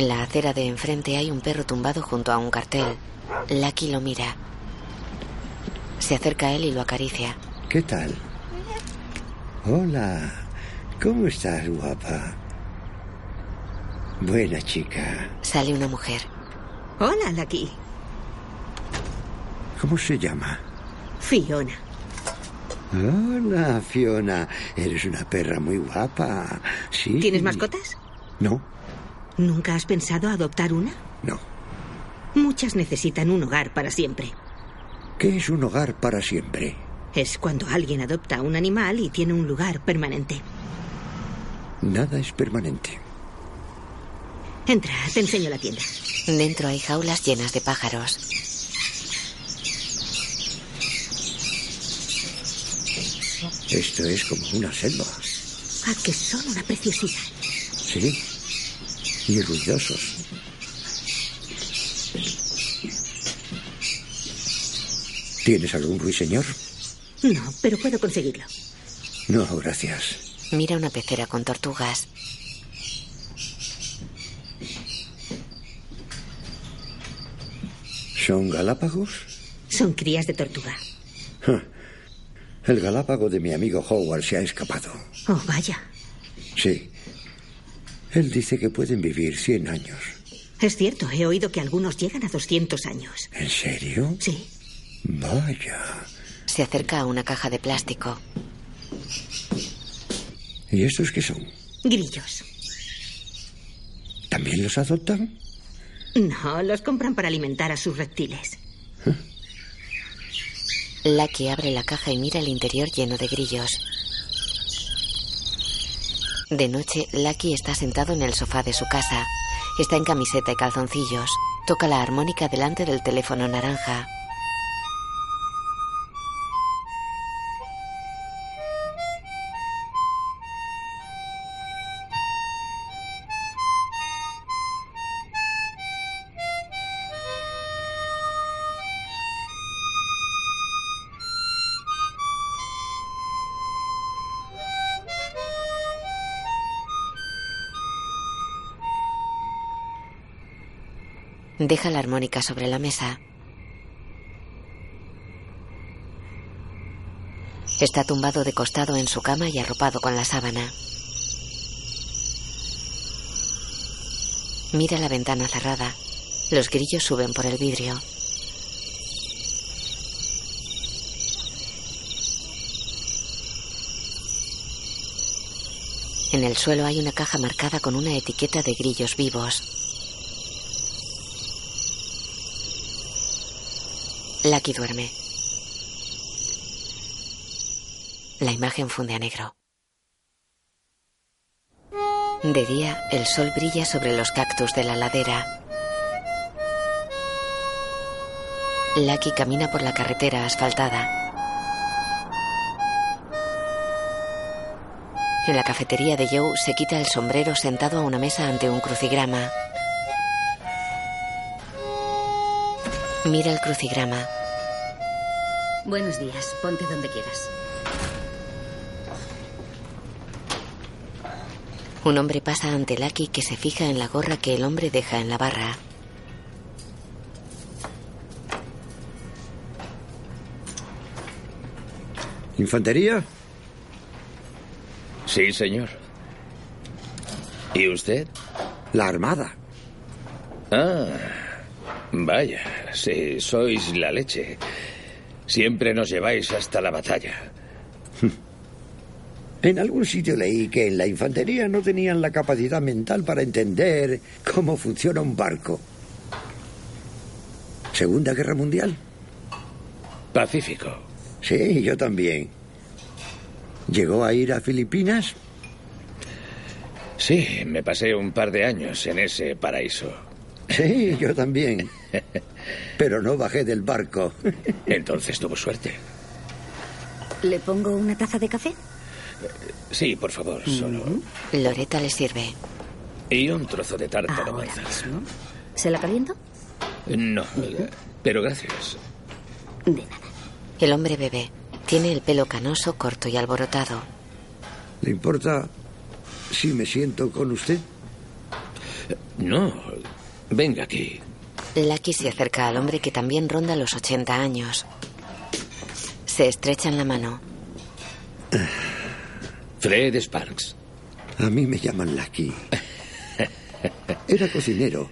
En la acera de enfrente hay un perro tumbado junto a un cartel. Lucky lo mira. Se acerca a él y lo acaricia. ¿Qué tal? Hola. ¿Cómo estás, guapa? Buena chica. Sale una mujer. Hola, Lucky. ¿Cómo se llama? Fiona. Hola, Fiona. Eres una perra muy guapa. Sí. ¿Tienes mascotas? No, ¿Nunca has pensado adoptar una? no. Muchas necesitan un hogar para siempre. ¿Qué es un hogar para siempre? Es cuando alguien adopta un animal y tiene un lugar permanente. Nada es permanente. Entra, te enseño la tienda. Dentro hay jaulas llenas de pájaros. Esto es como una selva. Ah, que son una preciosidad. Sí. Y ruidosos. ¿Tienes algún ruiseñor? No, pero puedo conseguirlo. No, gracias. Mira una pecera con tortugas. ¿Son galápagos? Son crías de tortuga. El galápago de mi amigo Howard se ha escapado. Oh, vaya. Sí. Él dice que pueden vivir 100 años. Es cierto, he oído que algunos llegan a 200 años. ¿En serio? Sí. Vaya. Se acerca a una caja de plástico. ¿Y estos qué son? Grillos. ¿También los adoptan? No, los compran para alimentar a sus reptiles. Lucky abre la caja y mira el interior lleno de grillos. De noche, Lucky está sentado en el sofá de su casa. Está en camiseta y calzoncillos. Toca la armónica delante del teléfono naranja. Deja la armónica sobre la mesa. Está tumbado de costado en su cama y arropado con la sábana. Mira la ventana cerrada. Los grillos suben por el vidrio. En el suelo hay una caja marcada con una etiqueta de grillos vivos. Lucky duerme. La imagen funde a negro. De día, el sol brilla sobre los cactus de la ladera. Lucky camina por la carretera asfaltada. En la cafetería de Joe se quita el sombrero sentado a una mesa ante un crucigrama. Mira el crucigrama. Buenos días, ponte donde quieras. Un hombre pasa ante Lucky que se fija en la gorra que el hombre deja en la barra. ¿Infantería? Sí, señor. ¿Y usted? La Armada. Ah, vaya, sí, sois la leche. Siempre nos lleváis hasta la batalla. En algún sitio leí que en la infantería no tenían la capacidad mental para entender cómo funciona un barco. ¿Segunda Guerra Mundial? Pacífico. Sí, yo también. ¿Llegó a ir a Filipinas? Sí, me pasé un par de años en ese paraíso. Sí, yo también. Pero no bajé del barco. Entonces tuvo suerte. ¿Le pongo una taza de café? Sí, por favor, solo. Loreta le sirve. Y un trozo de tarta de manzana. ¿Se la caliento? No, pero gracias. El hombre bebe. Tiene el pelo canoso, corto y alborotado. ¿Le importa si me siento con usted? No, venga aquí. Lucky se acerca al hombre que también ronda los 80 años. Se estrechan la mano. Fred Sparks. A mí me llaman Lucky. Era cocinero.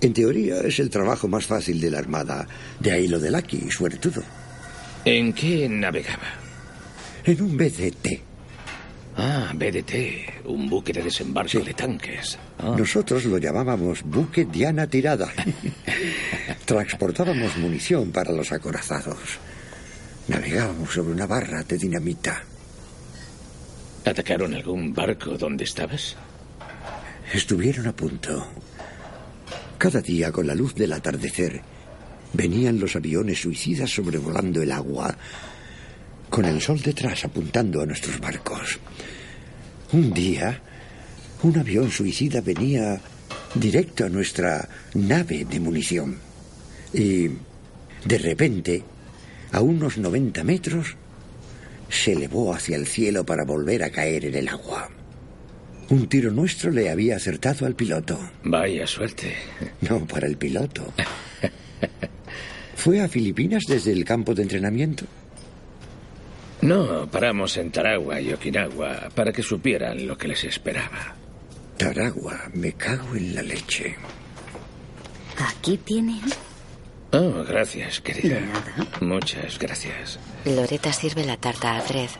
En teoría es el trabajo más fácil de la Armada. De ahí lo de Lucky, suertudo. ¿En qué navegaba? En un BDT. Ah, BDT, un buque de desembarco de tanques. Ah. Nosotros lo llamábamos buque Diana Tirada. Transportábamos munición para los acorazados. Navegábamos sobre una barra de dinamita. ¿Atacaron algún barco donde estabas? Estuvieron a punto. Cada día, con la luz del atardecer, venían los aviones suicidas sobrevolando el agua, con el sol detrás apuntando a nuestros barcos. Un día, un avión suicida venía directo a nuestra nave de munición. Y, de repente, a unos 90 metros, se elevó hacia el cielo para volver a caer en el agua. Un tiro nuestro le había acertado al piloto. Vaya suerte. No, para el piloto. ¿Fue a Filipinas desde el campo de entrenamiento? No, paramos en Taragua y Okinawa para que supieran lo que les esperaba. Taragua, me cago en la leche. Aquí tienen. Oh, gracias, querida. De nada. Muchas gracias. Loreta sirve la tarta a Fred.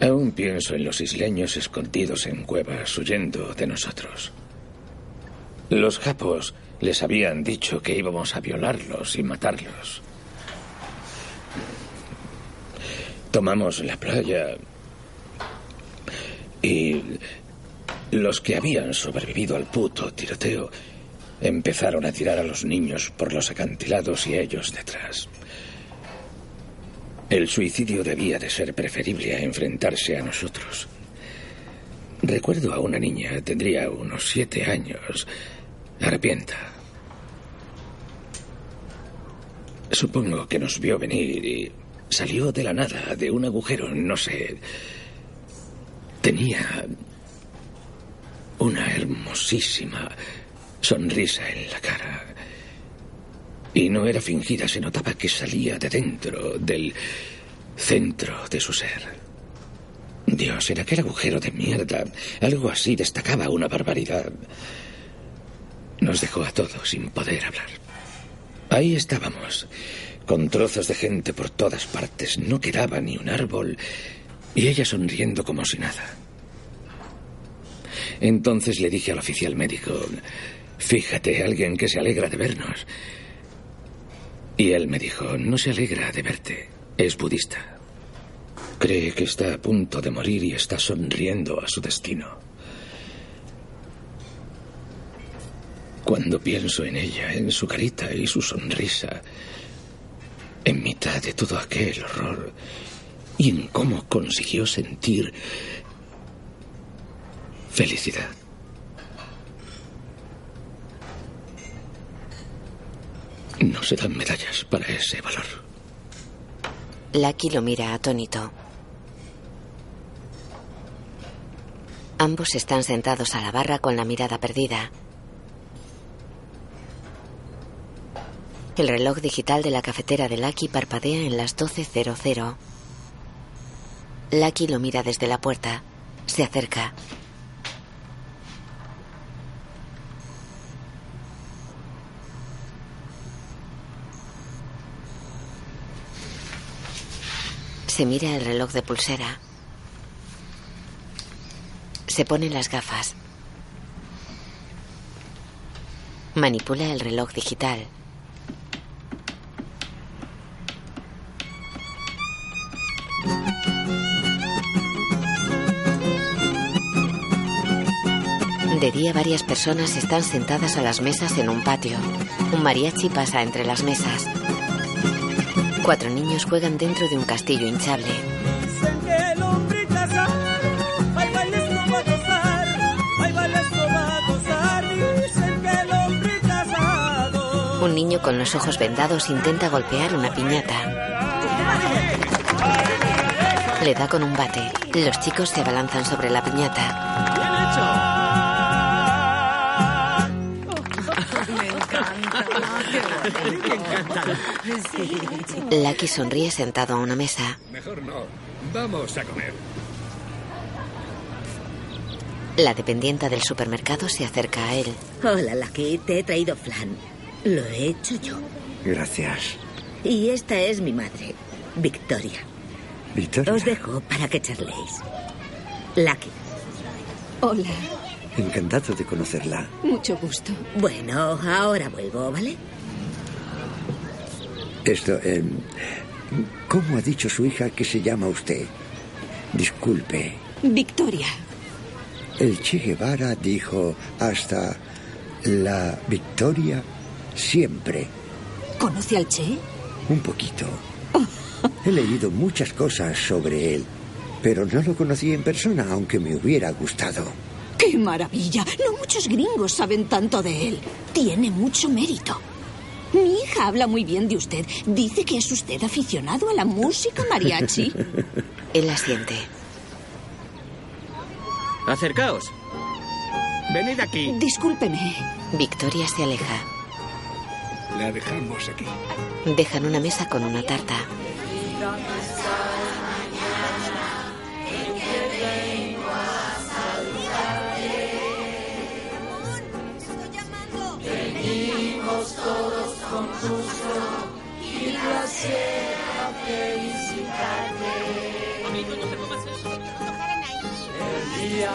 Aún pienso en los isleños escondidos en cuevas huyendo de nosotros. Los japos les habían dicho que íbamos a violarlos y matarlos. Tomamos la playa y los que habían sobrevivido al puto tiroteo empezaron a tirar a los niños por los acantilados y ellos detrás. El suicidio debía de ser preferible a enfrentarse a nosotros. Recuerdo a una niña, tendría unos siete años, arrepienta. Supongo que nos vio venir y salió de la nada, de un agujero, no sé. Tenía una hermosísima sonrisa en la cara. Y no era fingida, se notaba que salía de dentro, del centro de su ser. Dios, en aquel agujero de mierda, algo así destacaba una barbaridad. Nos dejó a todos sin poder hablar. Ahí estábamos, con trozos de gente por todas partes. No quedaba ni un árbol. Y ella sonriendo como si nada. Entonces le dije al oficial médico, fíjate, alguien que se alegra de vernos. Y él me dijo, no se alegra de verte, es budista. Cree que está a punto de morir y está sonriendo a su destino. Cuando pienso en ella, en su carita y su sonrisa, en mitad de todo aquel horror, y en cómo consiguió sentir felicidad. No se dan medallas para ese valor. Lucky lo mira atónito. Ambos están sentados a la barra con la mirada perdida. El reloj digital de la cafetera de Lucky parpadea en las 12.00. Lucky lo mira desde la puerta. Se acerca. Se mira el reloj de pulsera. Se pone las gafas. Manipula el reloj digital. Día varias personas están sentadas a las mesas en un patio. Un mariachi pasa entre las mesas. Cuatro niños juegan dentro de un castillo hinchable. Un niño con los ojos vendados intenta golpear una piñata. Le da con un bate. Los chicos se abalanzan sobre la piñata. Lucky sonríe sentado a una mesa. Mejor no. Vamos a comer. La dependienta del supermercado se acerca a él. Hola, Lucky. Te he traído flan. Lo he hecho yo. Gracias. Y esta es mi madre, Victoria. Victoria. Os dejo para que charléis. Lucky. Hola, Encantado de conocerla. mucho gusto. Bueno, ahora vuelvo, ¿vale? Esto, eh, ¿cómo ha dicho su hija que se llama usted? Disculpe. Victoria. El Che Guevara dijo hasta la victoria siempre. ¿Conoce al Che? Un poquito. He leído muchas cosas sobre él, pero no lo conocí en persona, aunque me hubiera gustado. ¡Qué maravilla! No muchos gringos saben tanto de él. Tiene mucho mérito. Mi hija habla muy bien de usted. Dice que es usted aficionado a la música mariachi. Él asiente. Acercaos. Venid aquí. Discúlpeme. Victoria se aleja. La dejamos aquí. Dejan una mesa con una tarta. Gusto y placer a felicitarte. El día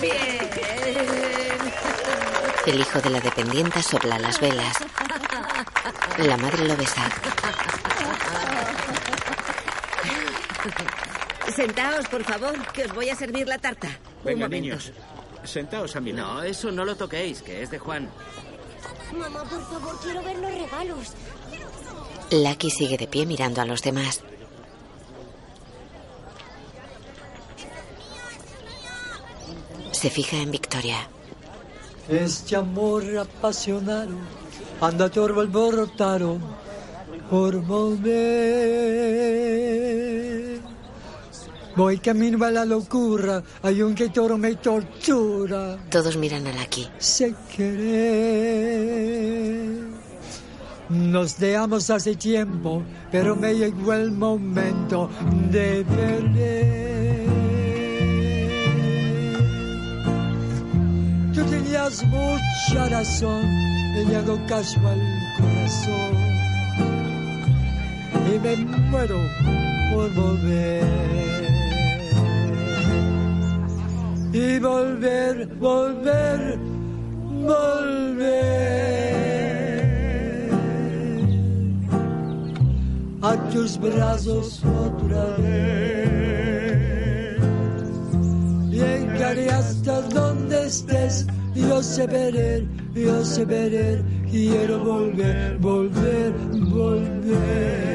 Bien. El hijo de la dependienta sopla las velas. La madre lo besa. Sentaos, por favor, que os voy a servir la tarta. Venga, niños. Sentaos a mi lado. No, eso no lo toquéis, que es de Juan. Mamá, por favor, quiero ver los regalos. Lucky sigue de pie mirando a los demás. Se fija en Victoria. Este amor apasionado anda torvo alborotado por volver. Voy camino a la locura, hay un que toro me tortura. Todos miran a Lucky. Sé querer. Nos dejamos hace tiempo, pero me llegó el momento de perder. Tú tenías mucha razón, le hago caso al corazón. Y me muero por volver. Y volver, volver, volver. A tus brazos otra vez. Llegaré hasta donde estés, yo sé verer, yo sé verer, quiero volver, volver, volver.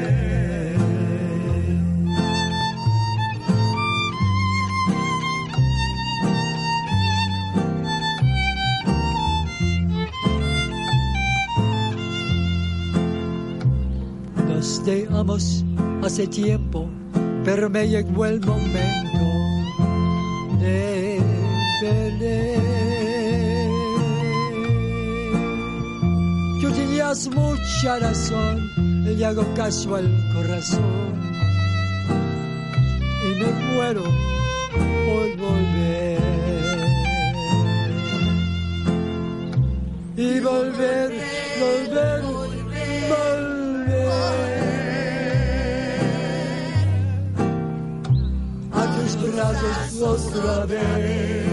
Nos dejamos hace tiempo, pero me llegó el momento Tú tenías mucha razón, le hago caso al corazón y me muero por volver. Y volver, volver. Otra vez.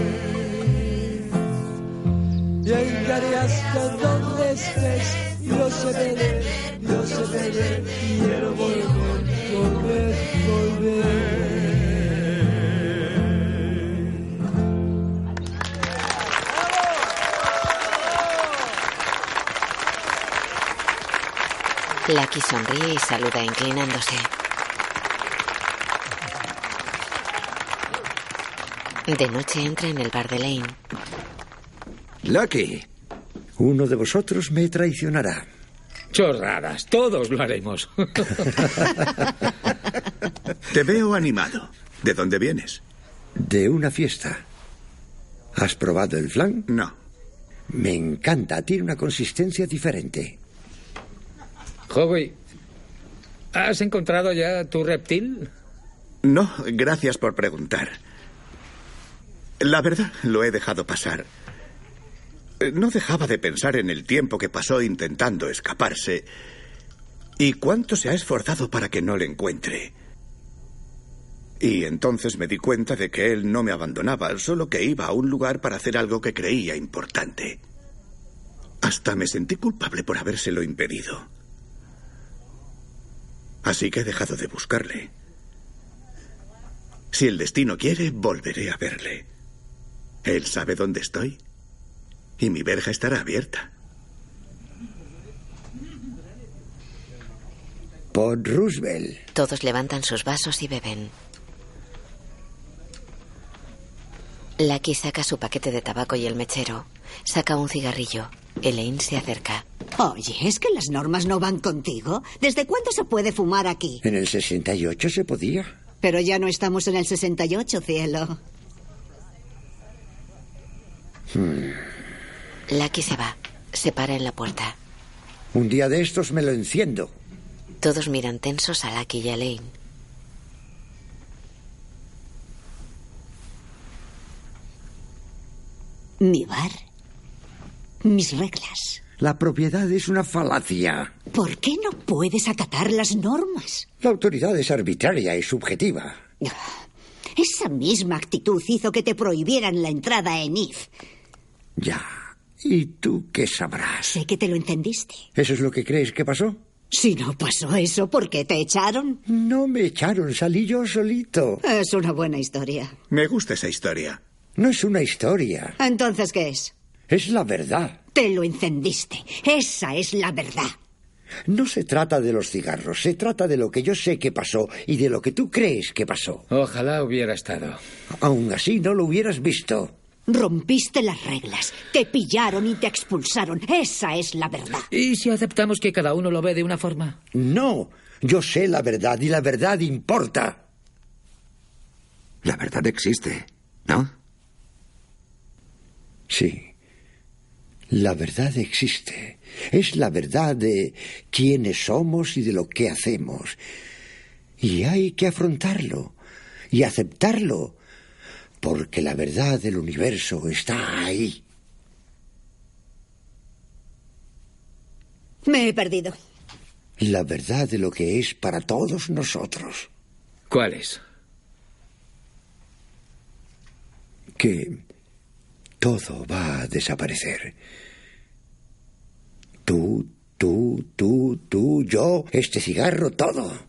Llegaré hasta donde estés, yo sé perder, yo sé perder, quiero volver, volver, volver. Lucky sonríe y saluda inclinándose. De noche entra en el bar de Lane. Lucky, uno de vosotros me traicionará. Chorradas, todos lo haremos. Te veo animado. ¿De dónde vienes? De una fiesta. ¿Has probado el flan? No. Me encanta, tiene una consistencia diferente. Howie, ¿has encontrado ya tu reptil? No, gracias por preguntar. La verdad, lo he dejado pasar. Eh, No dejaba de pensar en el tiempo que pasó intentando escaparse y cuánto se ha esforzado para que no le encuentre. Y entonces me di cuenta de que él no me abandonaba, solo que iba a un lugar para hacer algo que creía importante. Hasta me sentí culpable por habérselo impedido. Así que he dejado de buscarle. Si el destino quiere, volveré a verle. Él sabe dónde estoy y mi verja estará abierta. Por Roosevelt. Todos levantan sus vasos y beben. Lucky saca su paquete de tabaco y el mechero. Saca un cigarrillo. Elaine se acerca. Oye, ¿es que las normas no van contigo? ¿Desde cuándo se puede fumar aquí? En el 68 se podía. Pero ya no estamos en el 68, cielo. Hmm. Lucky se va. Se para en la puerta. Un día de estos me lo enciendo. Todos miran tensos a Lucky y a Elaine. Mi bar. Mis reglas. La propiedad es una falacia. ¿Por qué no puedes acatar las normas? La autoridad es arbitraria y subjetiva. Esa misma actitud hizo que te prohibieran la entrada en IF. Ya. ¿Y tú qué sabrás? Sé que te lo entendiste. ¿Eso es lo que crees que pasó? Si no pasó eso, ¿por qué te echaron? No me echaron, salí yo solito. Es una buena historia. Me gusta esa historia. No es una historia. Entonces, ¿qué es? Es la verdad. Te lo encendiste. Esa es la verdad. No se trata de los cigarros, se trata de lo que yo sé que pasó y de lo que tú crees que pasó. Ojalá hubiera estado. Aún así no lo hubieras visto. Rompiste las reglas, te pillaron y te expulsaron. Esa es la verdad. ¿Y si aceptamos que cada uno lo ve de una forma? No, yo sé la verdad y la verdad importa. La verdad existe, ¿no? Sí. La verdad existe. Es la verdad de quiénes somos y de lo que hacemos. Y hay que afrontarlo y aceptarlo, porque la verdad del universo está ahí. Me he perdido. La verdad de lo que es para todos nosotros. ¿Cuál es? Que todo va a desaparecer. Tú, tú, tú, tú, yo, este cigarro, todo.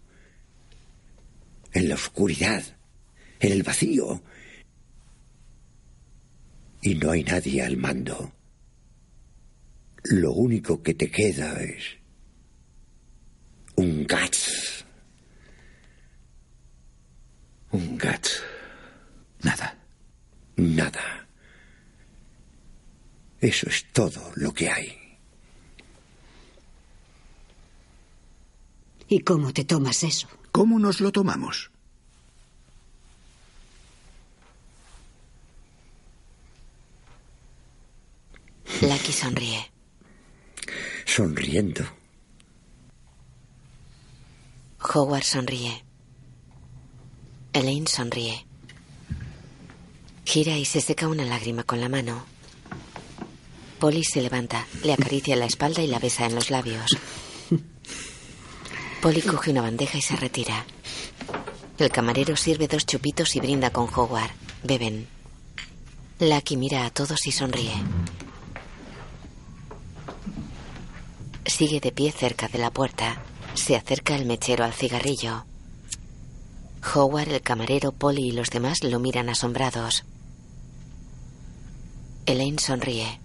En la oscuridad, en el vacío. Y no hay nadie al mando. Lo único que te queda es un Gats. Un Gats. Nada. Nada. Eso es todo lo que hay. ¿Y cómo te tomas eso? ¿Cómo nos lo tomamos? Lucky sonríe. Sonriendo. Howard sonríe. Elaine sonríe. Gira y se seca una lágrima con la mano. Polly se levanta, le acaricia la espalda y la besa en los labios. Polly coge una bandeja y se retira. El camarero sirve dos chupitos y brinda con Howard. Beben. Lucky mira a todos y sonríe. Sigue de pie cerca de la puerta. Se acerca el mechero al cigarrillo. Howard, el camarero, Polly y los demás lo miran asombrados. Elaine sonríe.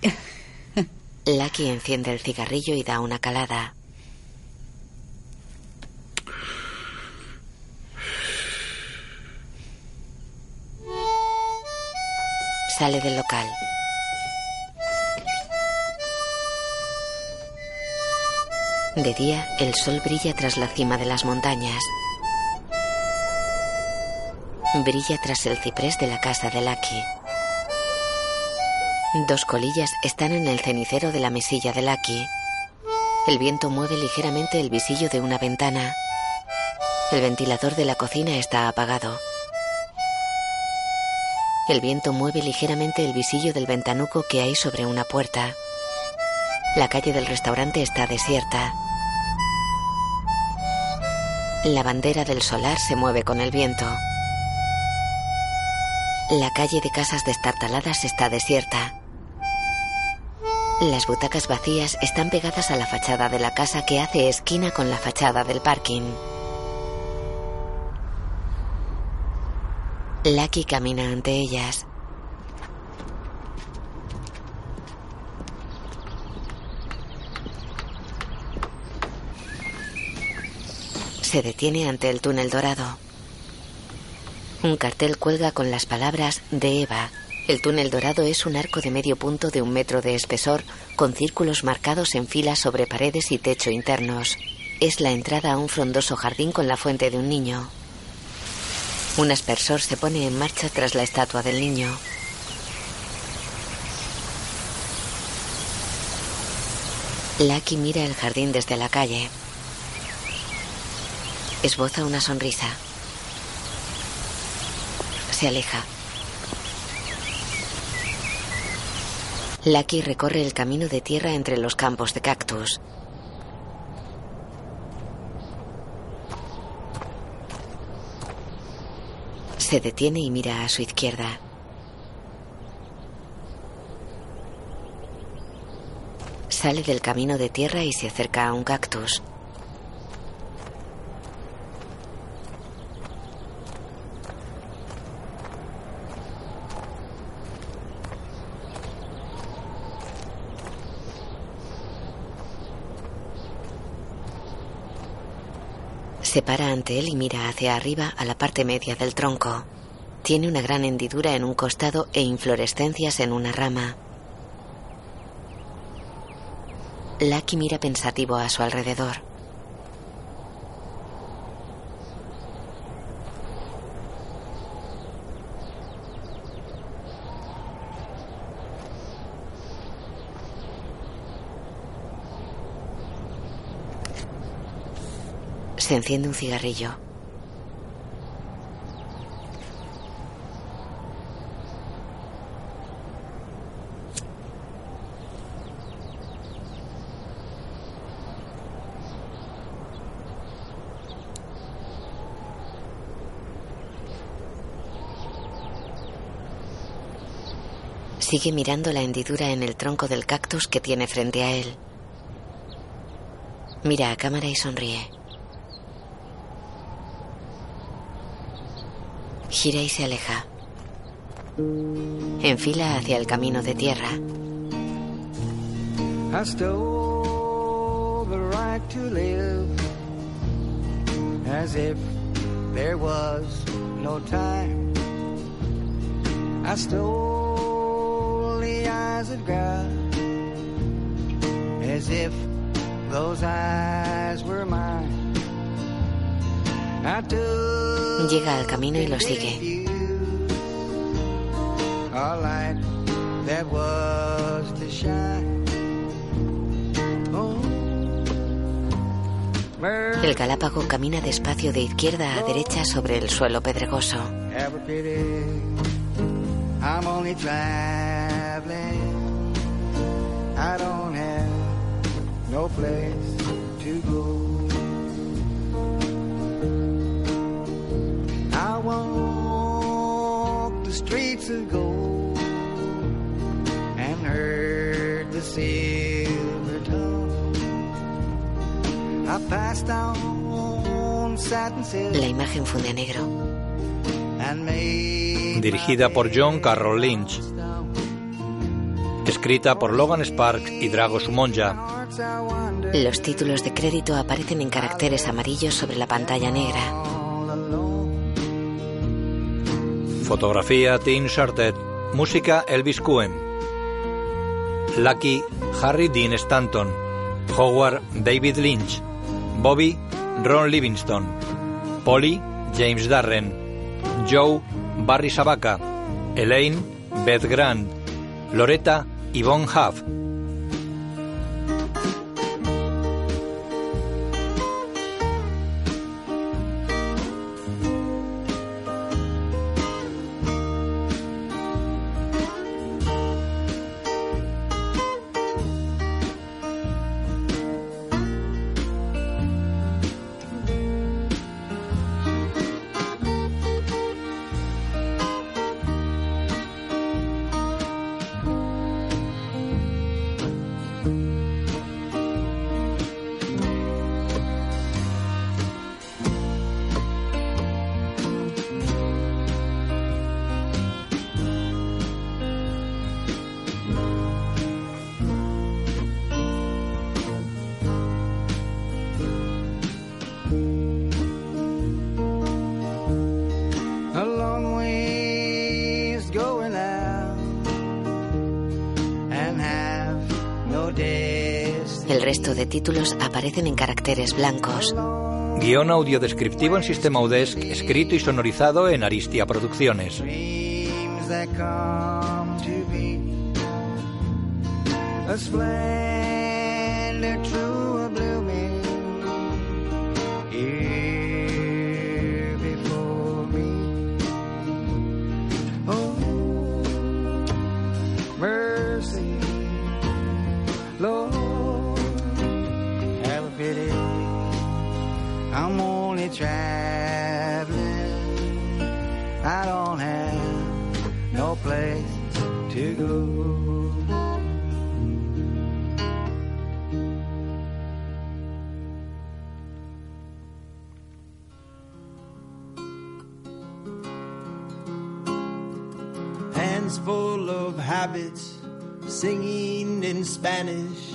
Lucky enciende el cigarrillo y da una calada. Sale del local. De día, el sol brilla tras la cima de las montañas. Brilla tras el ciprés de la casa de Lucky. Dos colillas están en el cenicero de la mesilla de Lucky. El viento mueve ligeramente el visillo de una ventana. El ventilador de la cocina está apagado. El viento mueve ligeramente el visillo del ventanuco que hay sobre una puerta. La calle del restaurante está desierta. La bandera del solar se mueve con el viento. La calle de casas destartaladas está desierta. Las butacas vacías están pegadas a la fachada de la casa que hace esquina con la fachada del parking. Lucky camina ante ellas. Se detiene ante el túnel dorado. Un cartel cuelga con las palabras de Eva. El túnel dorado es un arco de medio punto de un metro de espesor, con círculos marcados en filas sobre paredes y techo internos. Es la entrada a un frondoso jardín con la fuente de un niño. Un aspersor se pone en marcha tras la estatua del niño. Lucky mira el jardín desde la calle. Esboza una sonrisa. Se aleja. Lucky recorre el camino de tierra entre los campos de cactus. Se detiene y mira a su izquierda. Sale del camino de tierra y se acerca a un cactus. Se para ante él y mira hacia arriba a la parte media del tronco. Tiene una gran hendidura en un costado e inflorescencias en una rama. Lucky mira pensativo a su alrededor. Se enciende un cigarrillo. Sigue mirando la hendidura en el tronco del cactus que tiene frente a él. Mira a cámara y sonríe. Gira y se aleja. Enfila hacia el camino de tierra. I stole the right to live as if there was no time. I stole the eyes of God as if those eyes were mine. Llega al camino y lo sigue. El galápago camina despacio de izquierda a derecha sobre el suelo pedregoso. La imagen funde a negro. Dirigida por John Carroll Lynch. Escrita por Logan Sparks y Drago Sumonja. Los títulos de crédito aparecen en caracteres amarillos sobre la pantalla negra. Fotografía Tim Shartet. Música Elvis Cohen. Lucky Harry Dean Stanton. Howard David Lynch. Bobby Ron Livingston. Polly James Darren. Joe Barry Sabaka. Elaine Beth Grant. Loretta Yvonne Huff. Títulos aparecen en caracteres blancos. Guión audiodescriptivo en sistema UDESC, escrito y sonorizado en Aristia Producciones. a splendor true I don't have no place to go. Hands full of habits, singing in Spanish,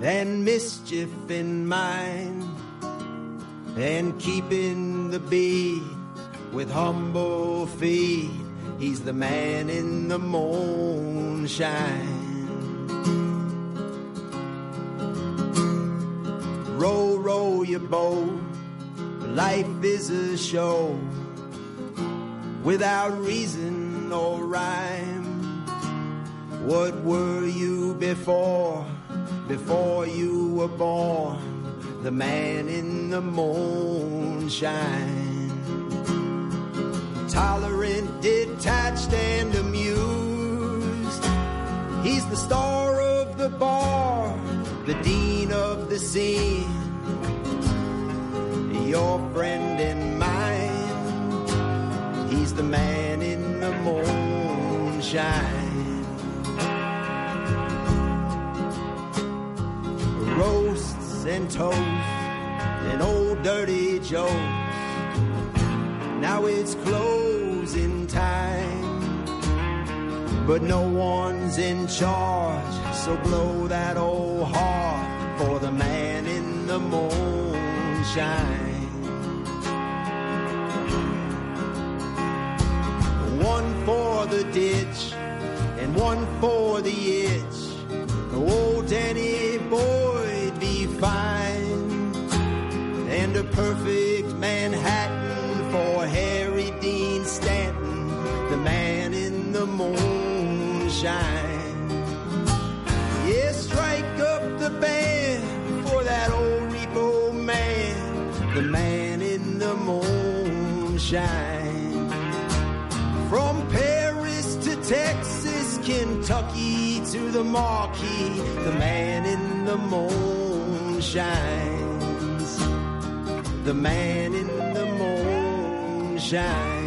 and mischief in mind, and keeping the beat with humble feet. He's the man in the moonshine. Row, row your boat. Life is a show without reason or rhyme. What were you before? Before you were born, the man in the moonshine tolerant, detached, and amused. He's the star of the bar, the dean of the scene, your friend and mine. He's the man in the moonshine. Roasts and toast and old dirty jokes. Now it's closing time, but no one's in charge. So blow that old heart for the man in the moonshine. One for the ditch and one for the itch. Old Danny Boyd be fine, and a perfect Manhattan the moonshine. Yeah, strike up the band for that old repo man, the man in the moonshine. From Paris to Texas, Kentucky to the Marquis, the man in the moonshine. The man in the moonshine.